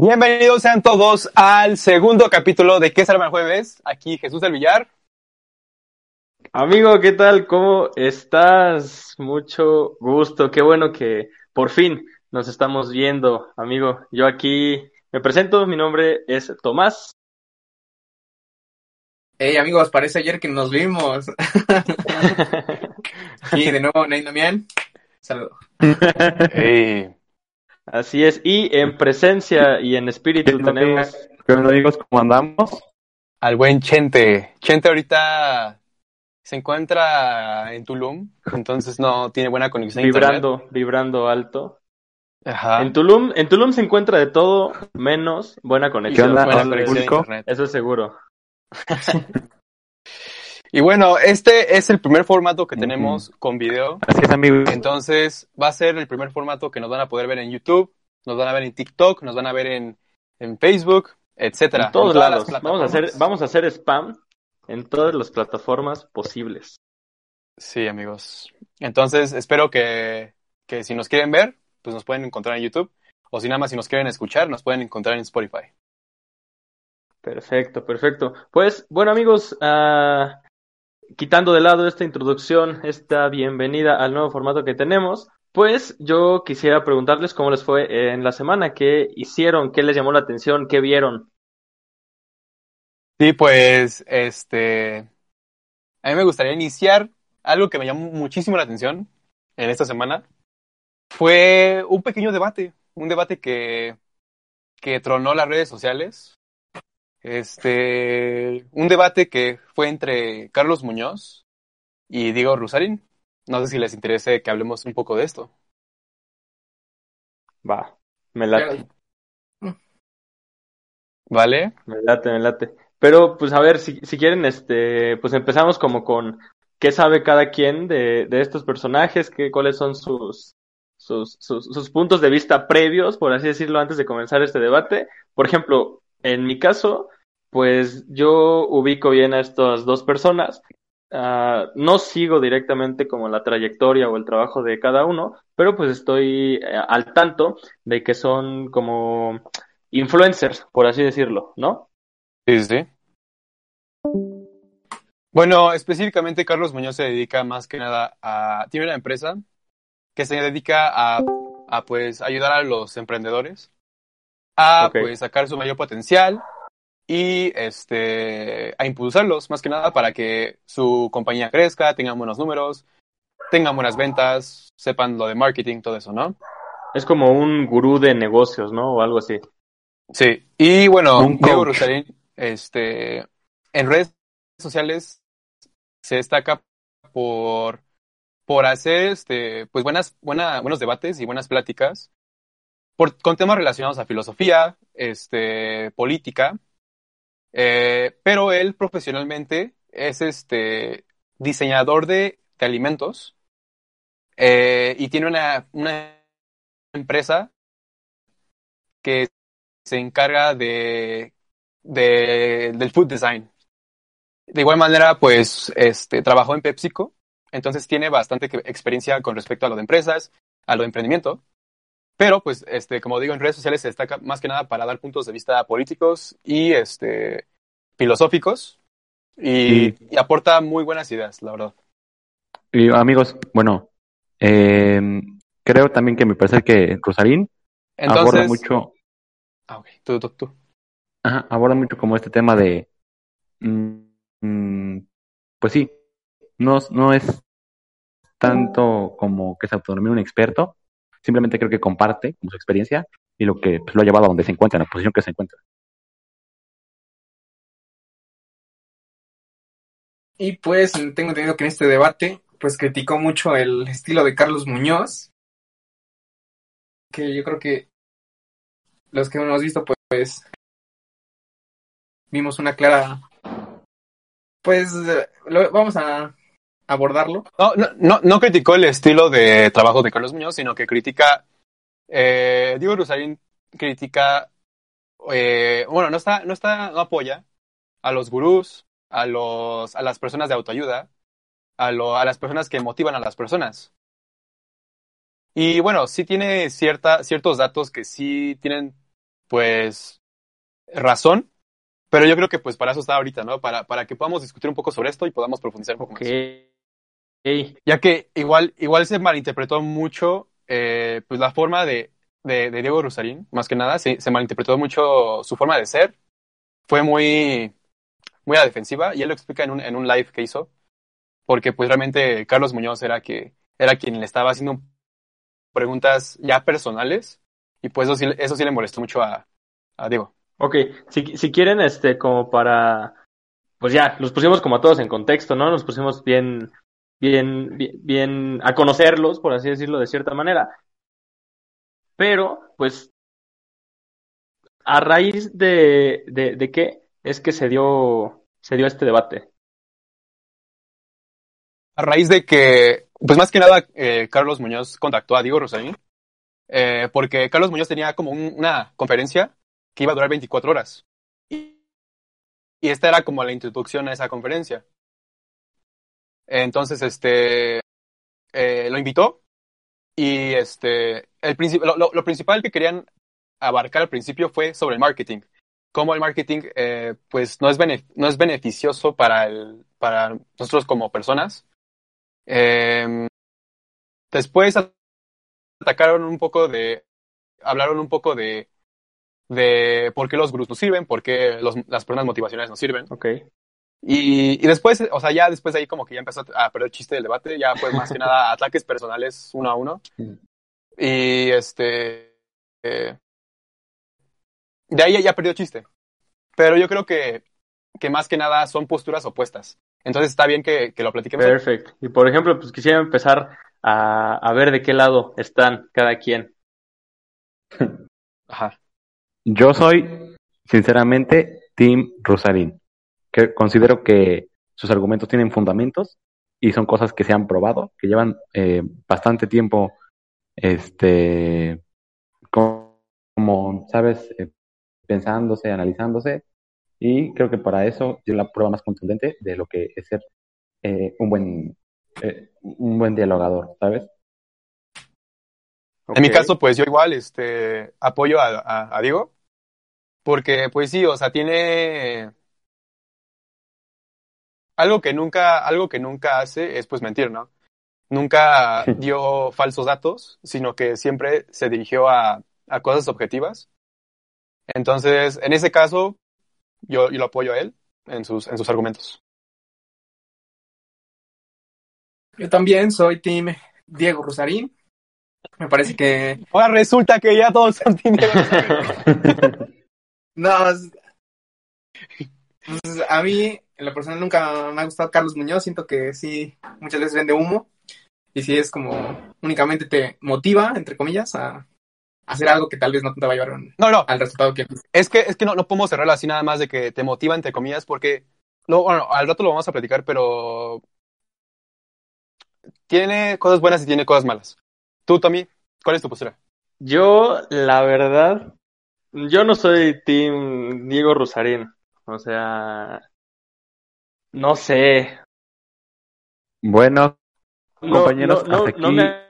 Bienvenidos sean todos al segundo capítulo de ¿Qué será el jueves? Aquí Jesús del Villar. Amigo, ¿qué tal? ¿Cómo estás? Mucho gusto. Qué bueno que por fin nos estamos viendo, amigo. Yo aquí me presento, mi nombre es Tomás. Hey amigos, parece ayer que nos vimos. y de nuevo, Ney Damián. Saludos. Hey. Así es, y en presencia y en espíritu tenemos. ¿Qué onda, amigos? ¿Cómo andamos? Al buen Chente. Chente ahorita se encuentra en Tulum, entonces no tiene buena conexión. Vibrando, vibrando alto. internet. Ajá. En Tulum, en Tulum se encuentra de todo menos buena conexión. buena a internet. Eso es seguro. Y bueno, este es el primer formato que tenemos con video. Así es, amigos. Entonces, va a ser el primer formato que nos van a poder ver en YouTube, nos van a ver en TikTok, nos van a ver en, en Facebook, etcétera. En todos todas lados. las Vamos a hacer, vamos a hacer spam en todas las plataformas posibles. Sí, amigos. Entonces, espero que, que si nos quieren ver, pues nos pueden encontrar en YouTube. O si nada más si nos quieren escuchar, nos pueden encontrar en Spotify. Perfecto, perfecto. Pues, bueno, amigos, ah, quitando de lado esta introducción, esta bienvenida al nuevo formato que tenemos, pues yo quisiera preguntarles cómo les fue en la semana, qué hicieron, qué les llamó la atención, qué vieron. Sí, pues, este, a mí me gustaría iniciar algo que me llamó muchísimo la atención en esta semana. Fue un pequeño debate, un debate que, que tronó las redes sociales. Este, un debate que fue entre Carlos Muñoz y Diego Rusarín. No sé si les interese que hablemos un poco de esto. Va, me late, ¿Vale? me late, me late. Pero, pues, a ver, si, si quieren, este, pues empezamos como con qué sabe cada quien de, de estos personajes, qué, cuáles son sus, sus, sus, sus puntos de vista previos, por así decirlo, antes de comenzar este debate. Por ejemplo, en mi caso, pues yo ubico bien a estas dos personas. Ah, no sigo directamente como la trayectoria o el trabajo de cada uno, pero pues estoy eh, al tanto de que son como influencers, por así decirlo, ¿no? Sí, sí. Bueno, específicamente Carlos Muñoz se dedica más que nada a... Tiene una empresa que se dedica a, a pues ayudar a los emprendedores a pues sacar su mayor potencial y este a impulsarlos más que nada para que su compañía crezca, tengan buenos números, tengan buenas ventas, sepan lo de marketing, todo eso, ¿no? Es como un gurú de negocios, ¿no? O algo así. Sí, y bueno, Un Diego. Rusarín, este, en redes sociales se destaca por, por hacer, este, pues buenas, buena, buenos debates y buenas pláticas con temas relacionados a filosofía, este, política, eh, pero él profesionalmente es, este, diseñador de, alimentos eh, y tiene una, una empresa que se encarga de, de- del food design. De igual manera, pues, este, trabajó en PepsiCo, entonces tiene bastante experiencia con respecto a lo de empresas, a lo de emprendimiento. Pero, pues, este, como digo, en redes sociales se destaca más que nada para dar puntos de vista políticos y, este, filosóficos y, y aporta muy buenas ideas, la verdad. Y amigos, bueno, eh, creo también que me parece que Rosarín aborda mucho, ah, ok, tú, tú, tú. ajá, aborda mucho como este tema de, mm, mm, pues sí, no, no es tanto como que se autonomía un experto, simplemente creo que comparte su experiencia y lo que pues, lo ha llevado a donde se encuentra, en la posición que se encuentra. Y pues tengo entendido que en este debate, pues criticó mucho el estilo de Carlos Muñoz. Que yo creo que los que hemos visto, pues, vimos una clara. Pues lo- vamos a abordarlo. No, no, no, no criticó el estilo de trabajo de Carlos Muñoz, sino que critica, eh, Diego Rosarín critica, eh, bueno, no está, no está, no apoya a los gurús, a los, a las personas de autoayuda, a lo, a las personas que motivan a las personas. Y bueno, sí tiene cierta, ciertos datos que sí tienen pues, razón. Pero yo creo que pues para eso está ahorita, ¿no? Para, para que podamos discutir un poco sobre esto y podamos profundizar un poco más. Ey, Ya que igual, igual se malinterpretó mucho eh, pues la forma de, de, de Diego Rusarín, más que nada, se, se malinterpretó mucho su forma de ser. Fue muy, muy a la defensiva y él lo explica en un, en un live que hizo. Porque pues realmente Carlos Muñoz era, que, era quien le estaba haciendo preguntas ya personales y pues eso sí, eso sí le molestó mucho a, a Diego. Ok, si, si quieren, este, como para, pues ya, los pusimos como a todos en contexto, ¿no? Nos pusimos bien, bien, bien, a conocerlos, por así decirlo, de cierta manera. Pero, pues, a raíz de, de, qué es que se dio, se dio este debate. A raíz de que, pues más que nada, eh, Carlos Muñoz contactó a Diego Rosarín, eh, porque Carlos Muñoz tenía como un- una conferencia que iba a durar 24 horas. Y esta era como la introducción a esa conferencia. Entonces, este, eh, lo invitó y este, el lo, lo- lo principal que querían abarcar al principio fue sobre el marketing. Cómo el marketing, eh, pues, no es, no es beneficioso para, el, para nosotros como personas. Eh, después atacaron un poco de, hablaron un poco de, de por qué los gurús no sirven, por qué los- las personas motivacionales no sirven. Ok. Y, y después, o sea, ya después de ahí como que ya empezó a perder el chiste del debate, ya fue más que nada ataques personales uno a uno. Y este, eh, de ahí ya perdió chiste. Pero yo creo que, que más que nada son posturas opuestas. Entonces está bien que, que lo platiquemos. Perfecto. Y por ejemplo, pues quisiera empezar a, a ver de qué lado están cada quien. Ajá. Yo soy, sinceramente, Team Rosarín. Que considero que sus argumentos tienen fundamentos y son cosas que se han probado, que llevan eh, bastante tiempo, este, como, como, sabes, eh, pensándose, analizándose, y creo que para eso es la prueba más contundente de lo que es ser eh, un buen, eh, un buen dialogador, ¿sabes? En mi caso, pues yo igual este, apoyo a, a, a Diego, porque pues sí, o sea, tiene algo que nunca, algo que nunca hace es pues mentir, ¿no? Nunca dio falsos datos, sino que siempre se dirigió a, a cosas objetivas. Entonces, en ese caso, yo, yo lo apoyo a él en sus, en sus argumentos. Yo también soy Team Diego Rosarín. Me parece que. Ahora resulta que ya todos son Team Diego Rosarín. No, es- pues, a mí, en lo personal, nunca me ha gustado Carlos Muñoz. Siento que sí, muchas veces vende humo. Y sí es como únicamente te motiva, entre comillas, a hacer algo que tal vez no te va a llevar un- No, no, al resultado que Es que, es que no, no podemos cerrarlo así nada más de que te motiva, entre comillas, porque, lo, bueno, al rato lo vamos a platicar, pero tiene cosas buenas y tiene cosas malas. Tú, Tommy, ¿cuál es tu postura? Yo, la verdad, yo no soy Team Diego Rosarín. O sea, no sé. Bueno, No, Compañeros, no, no, hasta no aquí- me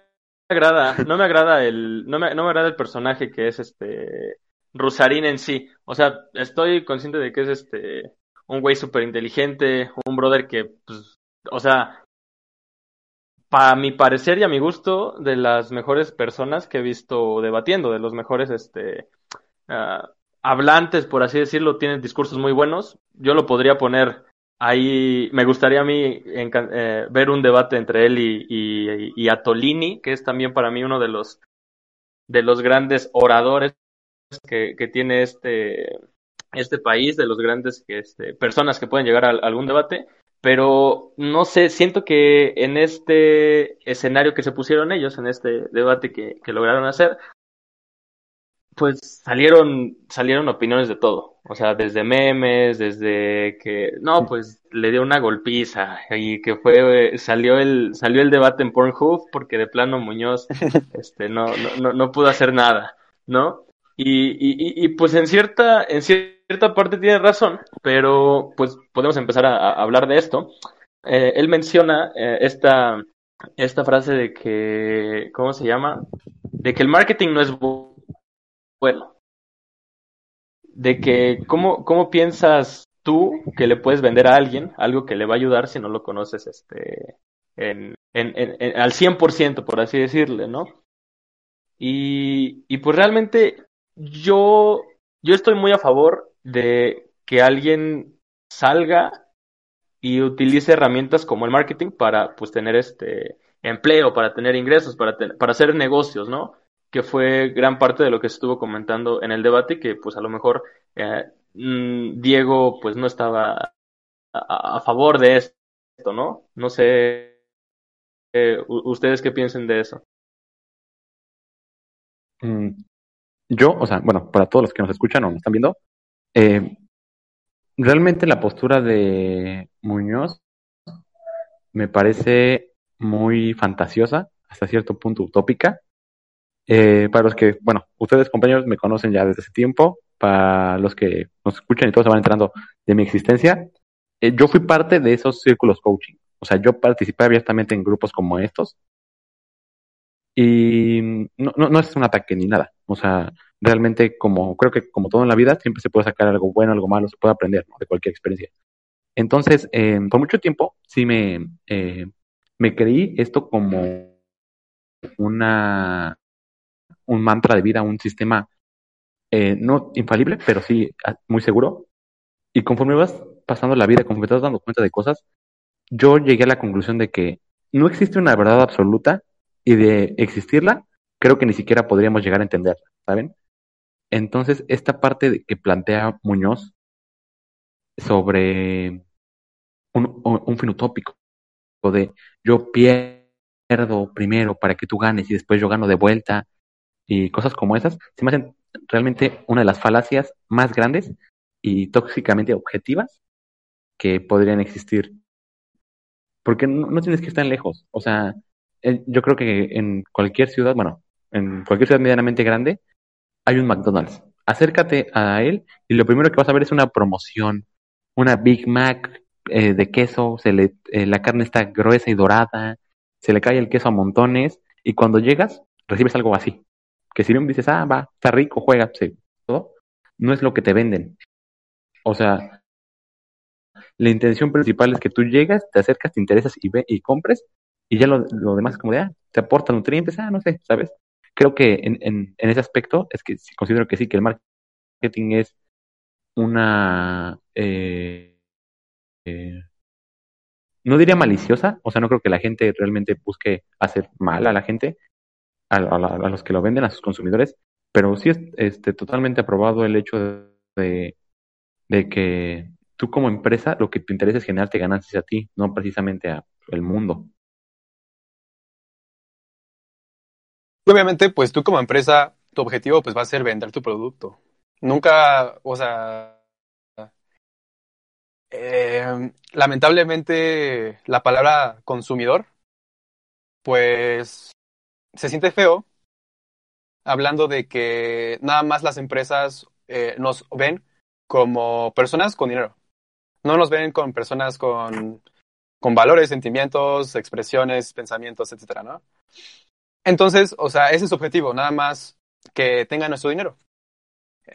agrada, no me agrada el, no me, no me agrada el personaje que es este Rosarín en sí. O sea, estoy consciente de que es este un güey súper inteligente, un brother que, pues, o sea, para mi parecer y a mi gusto, de las mejores personas que he visto debatiendo, de los mejores, este, ah, hablantes, por así decirlo, tienen discursos muy buenos. Yo lo podría poner ahí, me gustaría a mí eh, ver un debate entre él y, y, Atolini, que es también para mí uno de los, de los grandes oradores que, que tiene este, este país, de los grandes este, personas que pueden llegar a, algún debate, pero no sé, siento que en este escenario que se pusieron ellos, en este debate que, que lograron hacer, pues salieron, salieron opiniones de todo. O sea, desde memes, desde que, no, pues le dio una golpiza y que fue, salió el, salió el debate en Pornhub porque de plano Muñoz, este, no, no, no, no pudo hacer nada, ¿no? Y, y, y, y, pues en cierta, en cierta parte tiene razón, pero pues podemos empezar a, a hablar de esto. Eh, él menciona eh, esta, esta frase de que, ¿cómo se llama? De que el marketing no es bu- bueno. de que cómo, cómo piensas tú que le puedes vender a alguien algo que le va a ayudar si no lo conoces este en, en, en, al 100%, por así decirle, ¿no? Y, y pues realmente yo, yo estoy muy a favor de que alguien salga y utilice herramientas como el marketing para pues tener este empleo, para tener ingresos, para, para hacer negocios, ¿no? Que fue gran parte de lo que estuvo comentando en el debate, que pues a lo mejor eh, mm, Diego pues no estaba a, a, favor de esto, ¿no? No sé eh, ustedes qué piensen de eso. Mm, yo, o sea, bueno, para todos los que nos escuchan o nos están viendo, eh, realmente la postura de Muñoz me parece muy fantasiosa, hasta cierto punto utópica. Eh, para los que, bueno, ustedes compañeros me conocen ya desde ese tiempo, para los que nos escuchan y todos se van enterando de mi existencia, eh, yo fui parte de esos círculos coaching. O sea, yo participé abiertamente en grupos como estos. Y no, no, no es un ataque ni nada. O sea, realmente como creo que como todo en la vida siempre se puede sacar algo bueno, algo malo, se puede aprender ¿no? de cualquier experiencia. Entonces, eh, por mucho tiempo sí me, eh, me creí esto como una un mantra de vida, un sistema eh, no infalible, pero sí ah, muy seguro. Y conforme vas pasando la vida, conforme te dando cuenta de cosas, yo llegué a la conclusión de que no existe una verdad absoluta y de existirla, creo que ni siquiera podríamos llegar a entenderla, ¿saben? Entonces, esta parte que plantea Muñoz sobre un, un fin utópico, de yo pierdo primero para que tú ganes y después yo gano de vuelta y cosas como esas, se me hacen realmente una de las falacias más grandes y tóxicamente objetivas que podrían existir. Porque no, tienes que estar lejos. O sea, yo creo que en cualquier ciudad, bueno, en cualquier ciudad medianamente grande, hay un McDonald's. Acércate a él y lo primero que vas a ver es una promoción, una Big Mac eh, de queso, se le, eh, la carne está gruesa y dorada, se le cae el queso a montones y cuando llegas recibes algo así. Que si bien dices, ah, va, está rico, juega, todo, no es lo que te venden. O sea, la intención principal es que tú llegas, te acercas, te interesas y, ve, y compres y ya lo, lo demás es como de, ah, te aporta nutrientes, ah, no sé, ¿sabes? creo que en, en, en, ese aspecto es que considero que sí, que el marketing es una... Eh, eh, no diría maliciosa, o sea, no creo que la gente realmente busque hacer mal a la gente, a, los que lo venden, a sus consumidores, pero sí es este, totalmente aprobado el hecho de, de que tú como empresa lo que te interesa es generarte ganancias a ti, no precisamente al mundo. obviamente, pues tú como empresa, tu objetivo pues va a ser vender tu producto. Nunca, o sea, eh, lamentablemente la palabra consumidor, pues se siente feo hablando de que nada más las empresas eh, nos ven como personas con dinero. No nos ven como personas con, con valores, sentimientos, expresiones, pensamientos, etcétera, ¿no? Entonces, o sea, ese es su objetivo, nada más que tengan nuestro dinero.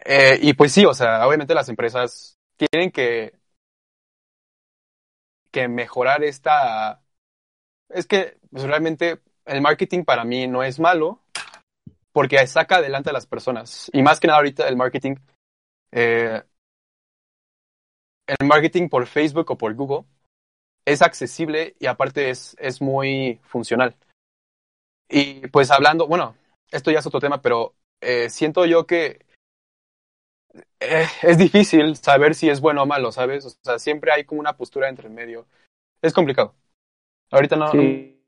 Eh, y pues sí, o sea, obviamente las empresas tienen que, que mejorar esta... Es que pues, realmente el marketing para mí no es malo porque saca adelante a las personas. Y más que nada ahorita el marketing, eh, el marketing por Facebook o por Google es accesible y aparte es, es muy funcional. Y pues hablando, bueno, esto ya es otro tema, pero eh, siento yo que eh, es difícil saber si es bueno o malo, ¿sabes? O sea, siempre hay como una postura entre medio. Es complicado. Ahorita no, sí.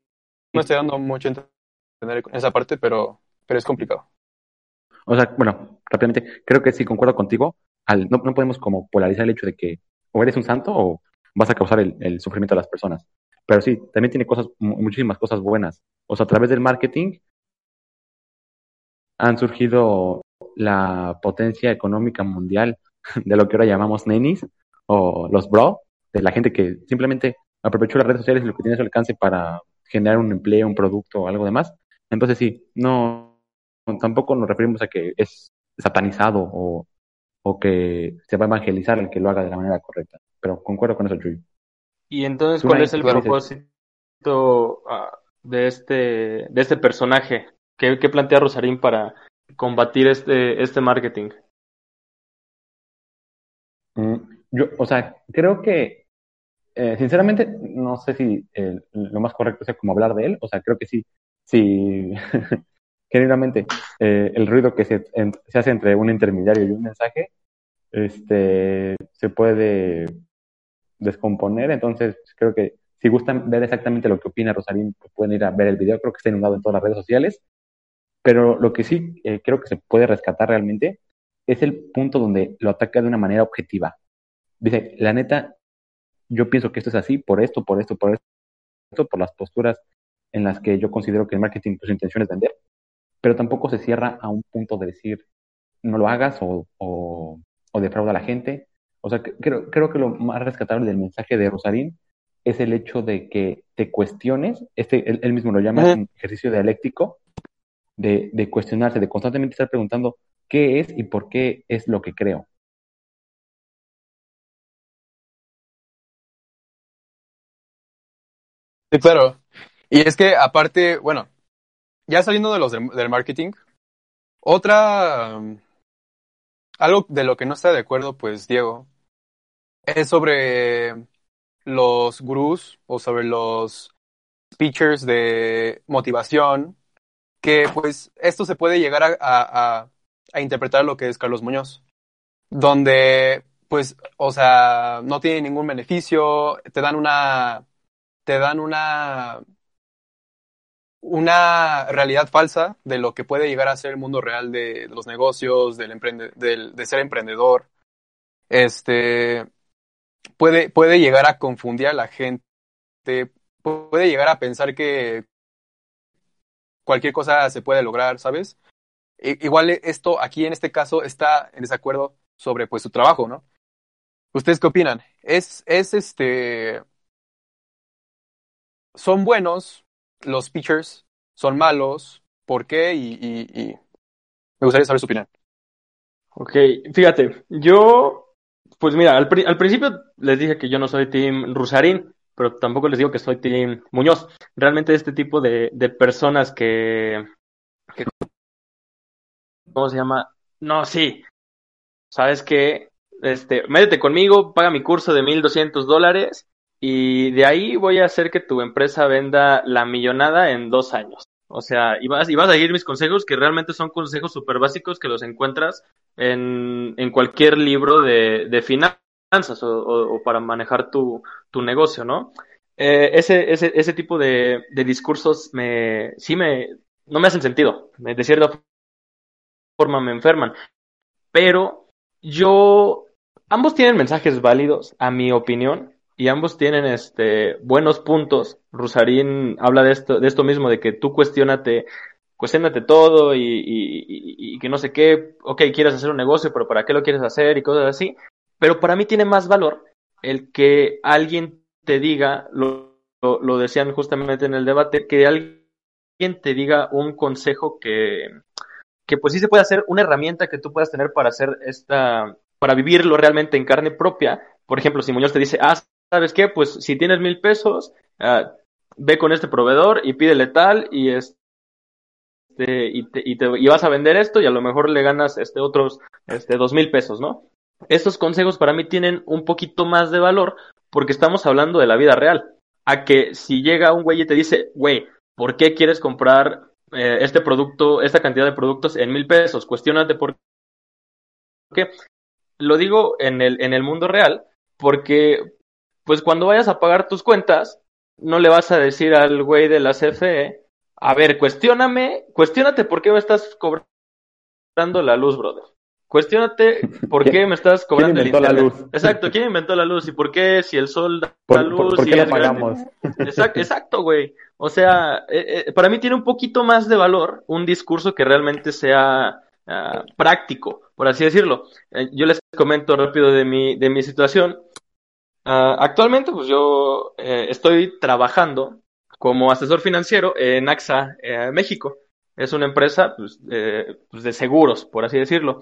No estoy dando mucho entender esa parte, pero, pero es complicado. O sea, bueno, rápidamente, creo que sí concuerdo contigo. Al, no, no podemos como polarizar el hecho de que o eres un santo o vas a causar el, el sufrimiento a las personas. Pero sí, también tiene cosas, muchísimas cosas buenas. O sea, a través del marketing han surgido la potencia económica mundial de lo que ahora llamamos nenis o los bro, de la gente que simplemente aprovechó las redes sociales y lo que tiene a su alcance para generar un empleo, un producto o algo demás. Entonces sí, no, tampoco nos referimos a que es satanizado o, o que se va a evangelizar el que lo haga de la manera correcta. Pero concuerdo con eso, Chuy. Y entonces, ¿cuál es el propósito uh, de este de este personaje? ¿Qué, qué plantea Rosarín para combatir este este marketing? Mm, yo, o sea, creo que eh, sinceramente no sé si eh, lo más correcto sea como hablar de él. O sea, creo que sí, sí, generalmente eh, el ruido que se, se hace entre un intermediario y un mensaje, este, se puede descomponer. Entonces, creo que si gustan ver exactamente lo que opina Rosarín, pues pueden ir a ver el video. Creo que está inundado en todas las redes sociales. Pero lo que sí creo que se puede rescatar realmente es el punto donde lo ataca de una manera objetiva. Dice, la neta, yo pienso que esto es así por esto, por esto, por esto, por las posturas en las que yo considero que el marketing, su intención es vender, pero tampoco se cierra a un punto de decir, no lo hagas o, o, o defrauda a la gente. O sea, creo, creo que lo más rescatable del mensaje de Rosarín es el hecho de que te cuestiones, este, él, mismo lo llama un ejercicio dialéctico, de, de cuestionarse, de constantemente estar preguntando qué es y por qué es lo que creo. Claro. Y es que aparte, bueno, ya saliendo de los del marketing, otra, um, algo de lo que no está de acuerdo, pues Diego, es sobre los gurús o sobre los speakers de motivación, que pues esto se puede llegar a, a interpretar lo que es Carlos Muñoz, donde pues, o sea, no tiene ningún beneficio, te dan una, te dan una, una realidad falsa de lo que puede llegar a ser el mundo real de, los negocios, del, del de ser emprendedor. Este, puede, puede llegar a confundir a la gente, puede llegar a pensar que cualquier cosa se puede lograr, ¿sabes? igual esto aquí en este caso está en desacuerdo sobre pues su trabajo, ¿no? ¿Ustedes qué opinan? Es, es este. Son buenos los pitchers, son malos, ¿por qué? Y, y, y me gustaría saber su opinión. Ok, fíjate, yo, pues mira, al, principio les dije que yo no soy Team Rusarín, pero tampoco les digo que soy Team Muñoz. Realmente este tipo de, de personas que, que ¿cómo se llama? No, sí. ¿Sabes qué? Este, métete conmigo, paga mi curso de 1200 dólares y de ahí voy a hacer que tu empresa venda la millonada en dos años. O sea, y vas, y vas a seguir mis consejos, que realmente son consejos súper básicos que los encuentras en, cualquier libro de, finanzas o, para manejar tu, tu negocio, ¿no? Eh, ese, ese, ese tipo de, de discursos me, sí me, no me hacen sentido. De cierta forma me enferman. Pero yo, ambos tienen mensajes válidos, a mi opinión, y ambos tienen este buenos puntos. Rusarín habla de esto, de esto mismo, de que tú cuestionate, cuestionate todo y, y, y, que no sé qué, ok, quieres hacer un negocio, pero ¿para qué lo quieres hacer? y cosas así. Pero para mí tiene más valor el que alguien te diga, lo, lo, decían justamente en el debate, que alguien te diga un consejo que, que pues sí se puede hacer una herramienta que tú puedas tener para hacer esta, para vivirlo realmente en carne propia. Por ejemplo, si Muñoz te dice, ah, ¿sabes qué? Pues si tienes mil pesos, uh, ve con este proveedor y pídele tal y este, y, te, y, te, y vas a vender esto y a lo mejor le ganas este otros este dos mil pesos, ¿no? Estos consejos para mí tienen un poquito más de valor porque estamos hablando de la vida real. A que si llega un güey y te dice, güey, ¿por qué quieres comprar eh, este producto, esta cantidad de productos en mil pesos. Cuestiónate por qué. Lo digo en el, en el mundo real, porque pues cuando vayas a pagar tus cuentas, no le vas a decir al güey de la CFE, a ver, cuestióname, cuestiónate por qué me estás cobrando la luz, brother. Cuestiónate por qué me estás cobrando el internet. La luz? Exacto, ¿quién inventó la luz? ¿Y por qué si el sol da por, la luz? ¿Por, por qué y la pagamos? Exacto, exacto, güey. O sea, eh, eh, para mí tiene un poquito más de valor un discurso que realmente sea uh, práctico, por así decirlo. Eh, yo les comento rápido de mi, de mi situación. Uh, actualmente, pues yo eh, estoy trabajando como asesor financiero en AXA México. Es una empresa pues, pues de seguros, por así decirlo.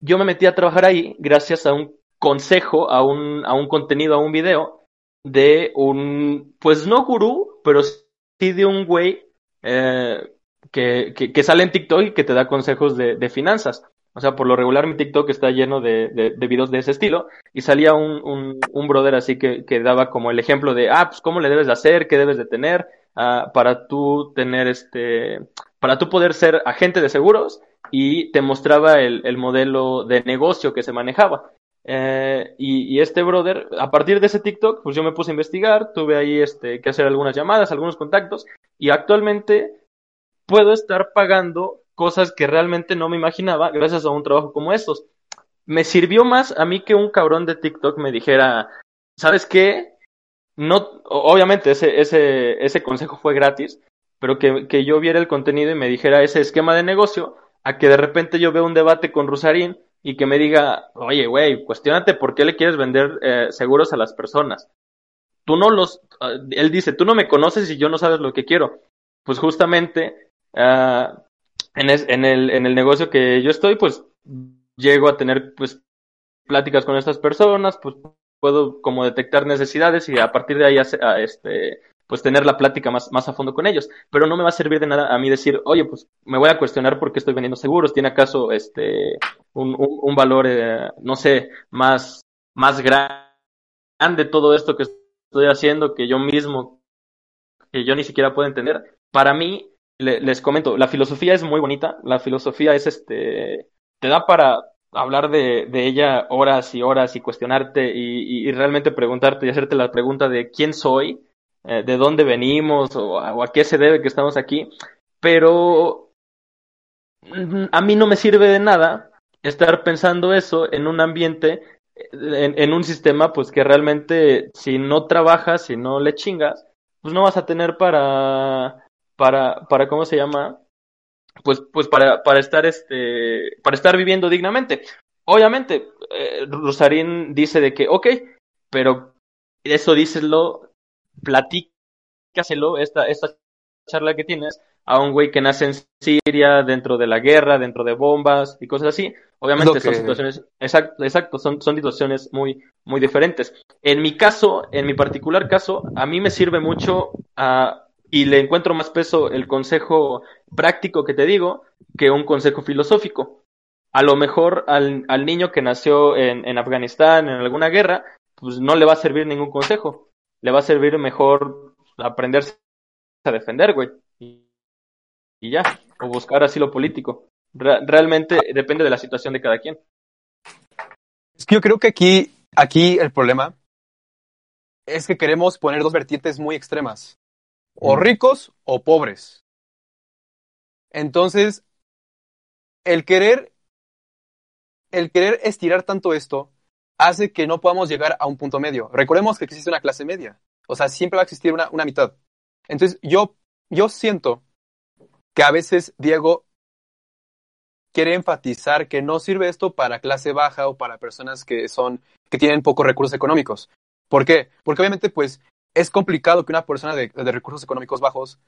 yo me metí a trabajar ahí gracias a un consejo, a un, a un contenido, a un video de un, pues no gurú, pero sí de un güey eh, que, que, que, sale en TikTok y que te da consejos de, de, finanzas. O sea, por lo regular mi TikTok está lleno de, de, de videos de ese estilo y salía un, un, un brother así que, que, daba como el ejemplo de, ah, pues cómo le debes de hacer, qué debes de tener uh, para tú tener este, para tú poder ser agente de seguros y te mostraba el, el modelo de negocio que se manejaba. Eh, y, y, este brother, a partir de ese TikTok, pues yo me puse a investigar, tuve ahí este, que hacer algunas llamadas, algunos contactos, y actualmente puedo estar pagando cosas que realmente no me imaginaba gracias a un trabajo como estos. Me sirvió más a mí que un cabrón de TikTok me dijera, ¿sabes qué? No, obviamente ese, ese, ese consejo fue gratis, pero que, que yo viera el contenido y me dijera ese esquema de negocio, a que de repente yo vea un debate con Rusarín y que me diga, oye, güey, cuestionate por qué le quieres vender eh, seguros a las personas. Tú no los, uh, él dice, tú no me conoces y yo no sabes lo que quiero. Pues justamente uh, en, es, en, el, en el negocio que yo estoy, pues llego a tener pues pláticas con estas personas, pues puedo como detectar necesidades y a partir de ahí hace, a, este, pues tener la plática más, a fondo con ellos. Pero no me va a servir de nada a mí decir, oye, pues me voy a cuestionar por qué estoy vendiendo seguros. ¿Tiene acaso este un valor, eh, no sé, más, más grande todo esto que estoy haciendo que yo mismo, que yo ni siquiera puedo entender? Para mí, le, les comento, la filosofía es muy bonita. La filosofía es este, te da para hablar de, ella horas y horas y cuestionarte y, realmente preguntarte y hacerte la pregunta de quién soy, eh, de dónde venimos o a, o a, qué se debe que estamos aquí, pero a mí no me sirve de nada estar pensando eso en un ambiente, en, en, un sistema, pues que realmente si no trabajas, si no le chingas, pues no vas a tener para, para, para ¿cómo se llama? Pues, pues para, para estar este, para estar viviendo dignamente. Obviamente, eh, Rosarín dice de que, ok, pero eso díselo platícaselo, esta, esta charla que tienes, a un güey que nace en Siria, dentro de la guerra, dentro de bombas y cosas así. Obviamente son situaciones, exacto, exacto, son, son situaciones muy, muy diferentes. En mi caso, en mi particular caso, a mí me sirve mucho uh, y le encuentro más peso el consejo práctico que te digo que un consejo filosófico. A lo mejor al, al niño que nació en, en Afganistán, en alguna guerra, pues no le va a servir ningún consejo le va a servir mejor aprenderse a defender, güey. Y, ya, o buscar asilo político. Re realmente depende de la situación de cada quien. Es que yo creo que aquí, aquí el problema es que queremos poner dos vertientes muy extremas. O ricos o pobres. Entonces, el querer, el querer estirar tanto esto hace que no podamos llegar a un punto medio. Recordemos que existe una clase media. O sea, siempre va a existir una, una mitad. Entonces, yo, yo siento que a veces Diego quiere enfatizar que no sirve esto para clase baja o para personas que son, que tienen pocos recursos económicos. ¿Por qué? Porque obviamente, pues, es complicado que una persona de, de recursos económicos bajos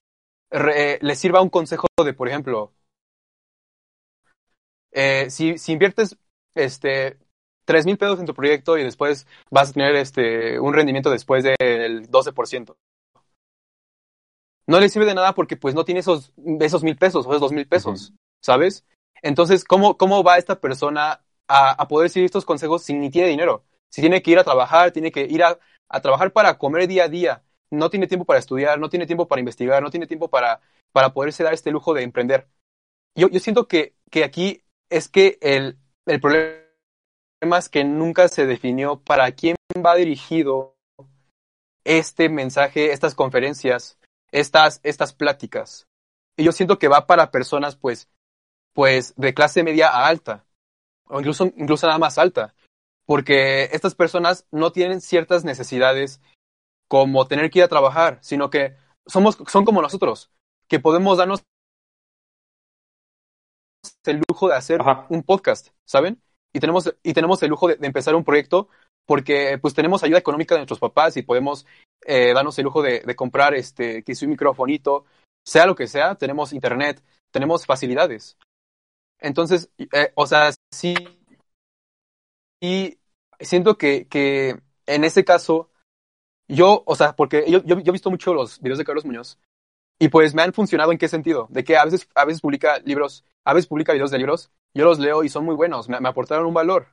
re, le sirva un consejo de, por ejemplo, eh, si, si inviertes este, tres mil pesos en tu proyecto y después vas a tener este, un rendimiento después del 12%. No le sirve de nada porque pues no tiene esos, esos mil pesos o esos dos mil pesos, uh -huh. ¿sabes? Entonces, ¿cómo, ¿cómo va esta persona a, a poder seguir estos consejos si ni tiene dinero? Si tiene que ir a trabajar, tiene que ir a, a trabajar para comer día a día, no tiene tiempo para estudiar, no tiene tiempo para investigar, no tiene tiempo para, para poderse dar este lujo de emprender. Yo, yo siento que, que aquí es que el, el problema es que nunca se definió para quién va dirigido este mensaje, estas conferencias, estas, estas pláticas. Y yo siento que va para personas, pues, pues, de clase media a alta, o incluso, incluso nada más alta, porque estas personas no tienen ciertas necesidades como tener que ir a trabajar, sino que somos, son como nosotros, que podemos darnos el lujo de hacer Ajá. un podcast, ¿saben? y tenemos, y tenemos el lujo de, de, empezar un proyecto porque pues tenemos ayuda económica de nuestros papás y podemos eh, darnos el lujo de, de comprar este, que un microfonito, sea lo que sea, tenemos internet, tenemos facilidades. Entonces, eh, o sea, sí, siento que, que en ese caso, yo, o sea, porque yo, yo, yo he visto mucho los videos de Carlos Muñoz y pues me han funcionado en qué sentido, de que a veces, a veces publica libros, a veces publica videos de libros, yo los leo y son muy buenos, me, me aportaron un valor,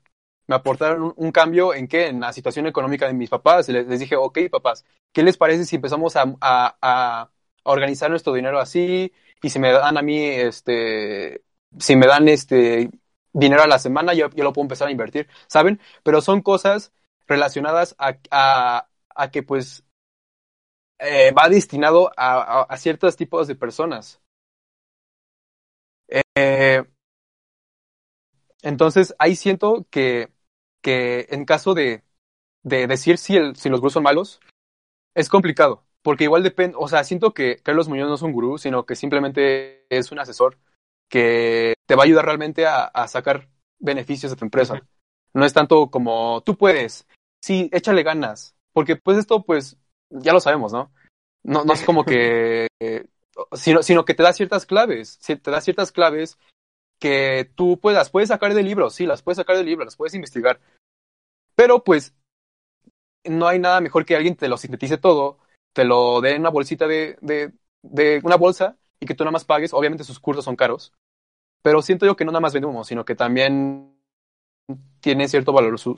me aportaron un, un, cambio en qué, en la situación económica de mis papás, les, les dije, ok, papás, ¿qué les parece si empezamos a, a, a, organizar nuestro dinero así? Y si me dan a mí, este, si me dan este dinero a la semana, yo, yo lo puedo empezar a invertir, ¿saben? Pero son cosas relacionadas a, a, a que pues eh, va destinado a, a, ciertos tipos de personas. Eh, entonces, ahí siento que, que en caso de, de decir si, el, si los gurús son malos, es complicado, porque igual depende, o sea, siento que Carlos Muñoz no es un gurú, sino que simplemente es un asesor que te va a ayudar realmente a, a sacar beneficios de tu empresa. No es tanto como tú puedes, sí, échale ganas, porque pues esto pues ya lo sabemos, ¿no? No, no es como que, eh, sino, sino que te da ciertas claves, te da ciertas claves que tú puedas, puedes sacar del libro, sí, las puedes sacar del libro, las puedes investigar, pero pues no hay nada mejor que alguien te lo sintetice todo, te lo dé en una bolsita de, de, de una bolsa y que tú nada más pagues, obviamente sus cursos son caros, pero siento yo que no nada más vendemos, sino que también tiene cierto valor su,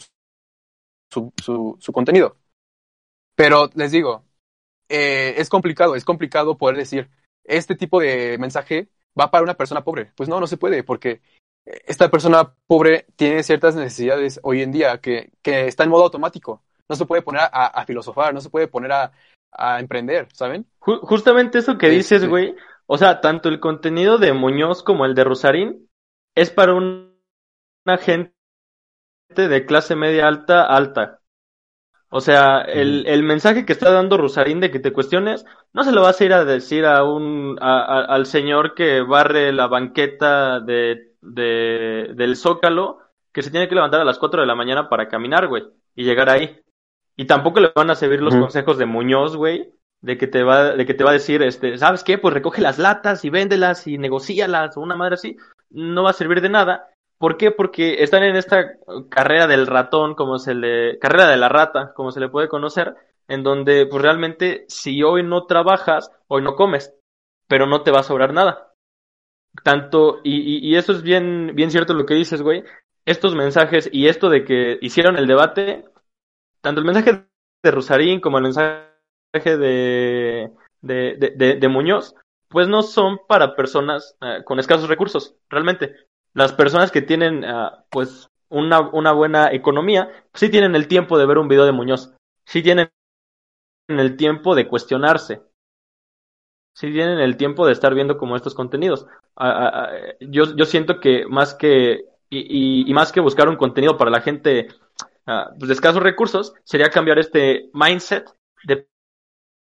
su, su, su contenido. Pero les digo, eh, es complicado, es complicado poder decir, este tipo de mensaje va para una persona pobre. Pues no, no se puede, porque esta persona pobre tiene ciertas necesidades hoy en día que, que está en modo automático. No se puede poner a, a filosofar, no se puede poner a, a emprender, ¿saben? Justamente eso que dices, güey. O sea, tanto el contenido de Muñoz como el de Rosarín es para un, una gente de clase media alta, alta. O sea, el, el mensaje que está dando Rosarín de que te cuestiones, no se lo vas a ir a decir a un, a, a, al señor que barre la banqueta de, de, del Zócalo, que se tiene que levantar a las 4 de la mañana para caminar, güey, y llegar ahí. Y tampoco le van a servir los uh -huh. consejos de Muñoz, güey, de que te va, de que te va a decir, este, ¿sabes qué? Pues recoge las latas y véndelas y negocialas o una madre así. No va a servir de nada. ¿Por qué? Porque están en esta carrera del ratón, como se le, carrera de la rata, como se le puede conocer, en donde, pues realmente, si hoy no trabajas, hoy no comes, pero no te va a sobrar nada. Tanto, y, y, y eso es bien, bien cierto lo que dices, güey. Estos mensajes y esto de que hicieron el debate, tanto el mensaje de Rosarín como el mensaje de, de, de, Muñoz, pues no son para personas uh, con escasos recursos, realmente. Las personas que tienen, uh, pues, una, una buena economía, sí tienen el tiempo de ver un video de Muñoz, sí tienen el tiempo de cuestionarse, sí tienen el tiempo de estar viendo como estos contenidos. Uh, yo, yo siento que más que, y, y, y, más que buscar un contenido para la gente pues de escasos recursos, sería cambiar este mindset de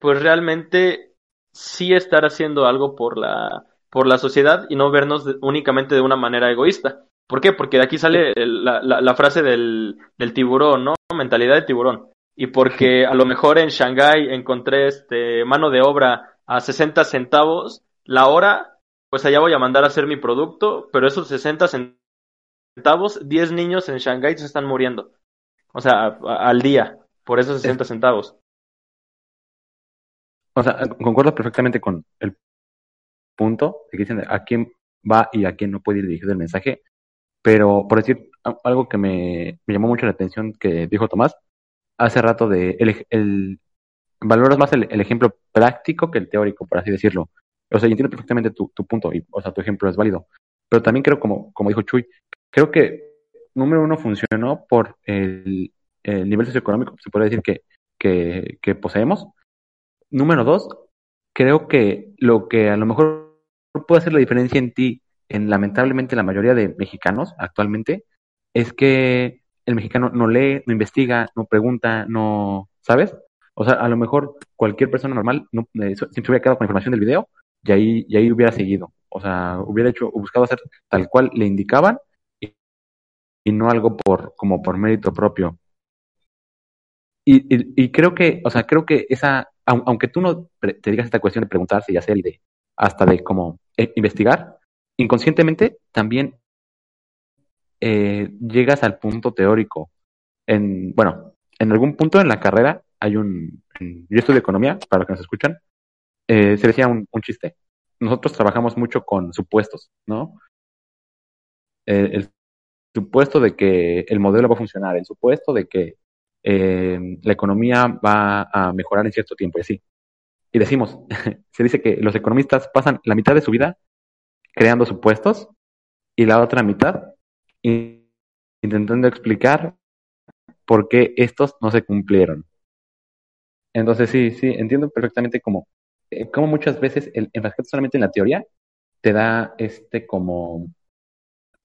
pues realmente sí estar haciendo algo por la, por la sociedad y no vernos de, únicamente de una manera egoísta. ¿Por qué? Porque de aquí sale el, la, la, la, frase del, del tiburón, ¿no? Mentalidad de tiburón. Y porque a lo mejor en Shanghái encontré este, mano de obra a 60 centavos la hora, pues allá voy a mandar a hacer mi producto, pero esos 60 centavos, 10 niños en Shanghái se están muriendo. O sea, a, a, al día, por esos 60 centavos. O sea, concuerdo perfectamente con el punto de que dicen a quién va y a quién no puede ir dirigido el mensaje, pero por decir algo que me, me llamó mucho la atención que dijo Tomás hace rato de el, el valoras más el, ejemplo práctico que el teórico, por así decirlo. O sea, yo entiendo perfectamente tu, tu punto y, o sea, tu ejemplo es válido. Pero también creo, como, como dijo Chuy, creo que número uno funcionó por el, el nivel socioeconómico, se puede decir que, que poseemos, número dos, creo que lo que a lo mejor puede hacer la diferencia en ti, en lamentablemente la mayoría de mexicanos actualmente, es que el mexicano no lee, no investiga, no pregunta, no, ¿sabes? O sea, a lo mejor cualquier persona normal no, eh, siempre hubiera quedado con información del video y ahí, y ahí hubiera seguido. O sea, hubiera hecho, buscado hacer tal cual le indicaban y, y no algo por, como por mérito propio. Y, y, creo que, o sea, creo que esa, aunque tú no te digas esta cuestión de preguntarse y hacer y de, hasta de como eh, investigar, inconscientemente también eh, llegas al punto teórico. en, bueno, en algún punto en la carrera hay un, yo estudio economía, para los que nos escuchan, eh, se decía un, un chiste. Nosotros trabajamos mucho con supuestos, ¿no? Eh, el supuesto de que el modelo va a funcionar, el supuesto de que eh, la economía va a mejorar en cierto tiempo y así. Y decimos, se dice que los economistas pasan la mitad de su vida creando supuestos y la otra mitad in- intentando explicar por qué estos no se cumplieron. Entonces sí, sí, entiendo perfectamente cómo, eh, cómo muchas veces el enfrascarte solamente en la teoría te da este como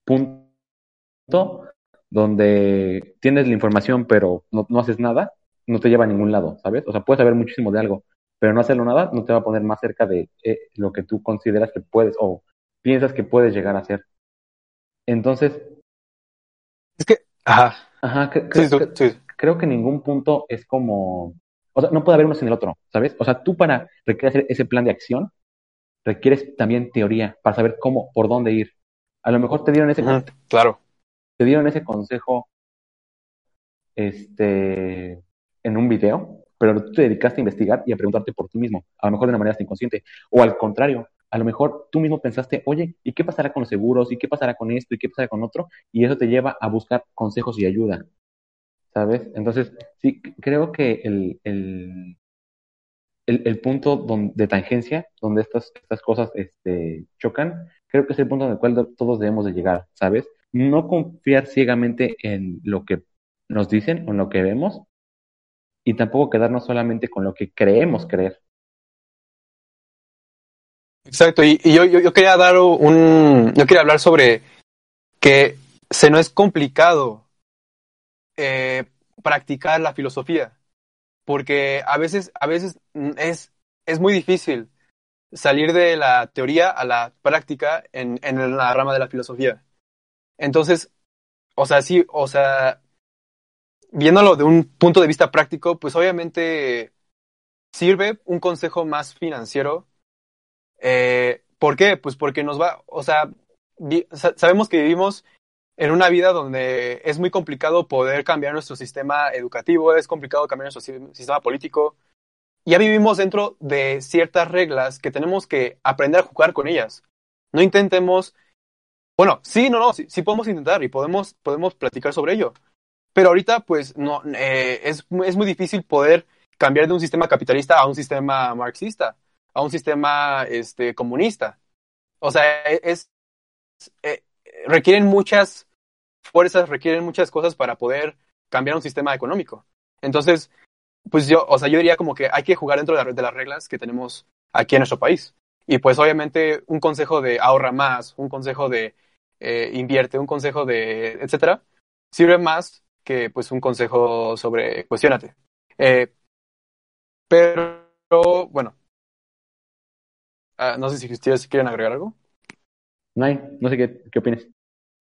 punto donde tienes la información pero no, no haces nada, no te lleva a ningún lado, ¿sabes? O sea, puedes saber muchísimo de algo, pero no hacerlo nada no te va a poner más cerca de eh, lo que tú consideras que puedes o piensas que puedes llegar a ser. Entonces, Es que, ajá, ajá, sí, sí, creo que ningún punto es como, o sea, no puede haber uno sin el otro, ¿sabes? O sea, tú para requerir hacer ese plan de acción, requieres también teoría para saber cómo, por dónde ir. A lo mejor te dieron ese, Ujú, claro. Te dieron ese consejo, este, en un video, pero tú te dedicaste a investigar y a preguntarte por ti mismo, a lo mejor de una manera inconsciente, o al contrario, a lo mejor tú mismo pensaste, oye, ¿y qué pasará con los seguros? ¿Y qué pasará con esto? ¿Y qué pasará con otro? Y eso te lleva a buscar consejos y ayuda, ¿sabes? Entonces, sí, creo que el, el, el, punto de tangencia, donde estas, estas cosas este, chocan, creo que es el punto en el cual do- todos debemos de llegar, ¿sabes? No confiar ciegamente en lo que nos dicen o en lo que vemos y tampoco quedarnos solamente con lo que creemos creer. Exacto, y, yo, yo, yo quería dar un, yo quería hablar sobre que se no es complicado eh, practicar la filosofía, porque a veces, a veces mm, es, es muy difícil salir de la teoría a la práctica en, en la rama de la filosofía. Entonces, o sea, sí, o sea, viéndolo de un punto de vista práctico, pues obviamente sirve un consejo más financiero eh, ¿Por qué? Pues porque nos va, o sea, sabemos que vivimos en una vida donde es muy complicado poder cambiar nuestro sistema educativo, es complicado cambiar nuestro si- sistema político. Ya vivimos dentro de ciertas reglas que tenemos que aprender a jugar con ellas. No intentemos, bueno, sí, no, no, sí, podemos intentar y podemos, podemos platicar sobre ello. Pero ahorita, pues, no, eh, es, es muy difícil poder cambiar de un sistema capitalista a un sistema marxista a un sistema este, comunista. O sea, es, eh, requieren muchas fuerzas, requieren muchas cosas para poder cambiar un sistema económico. Entonces, pues yo, o sea, yo diría como que hay que jugar dentro de, de las reglas que tenemos aquí en nuestro país. Y pues obviamente un consejo de ahorra más, un consejo de eh, invierte, un consejo de etcétera, sirve más que pues un consejo sobre cuestionate. Eh, pero bueno, Ah, no sé si ustedes quieren agregar algo. No hay, no sé qué, qué opinas.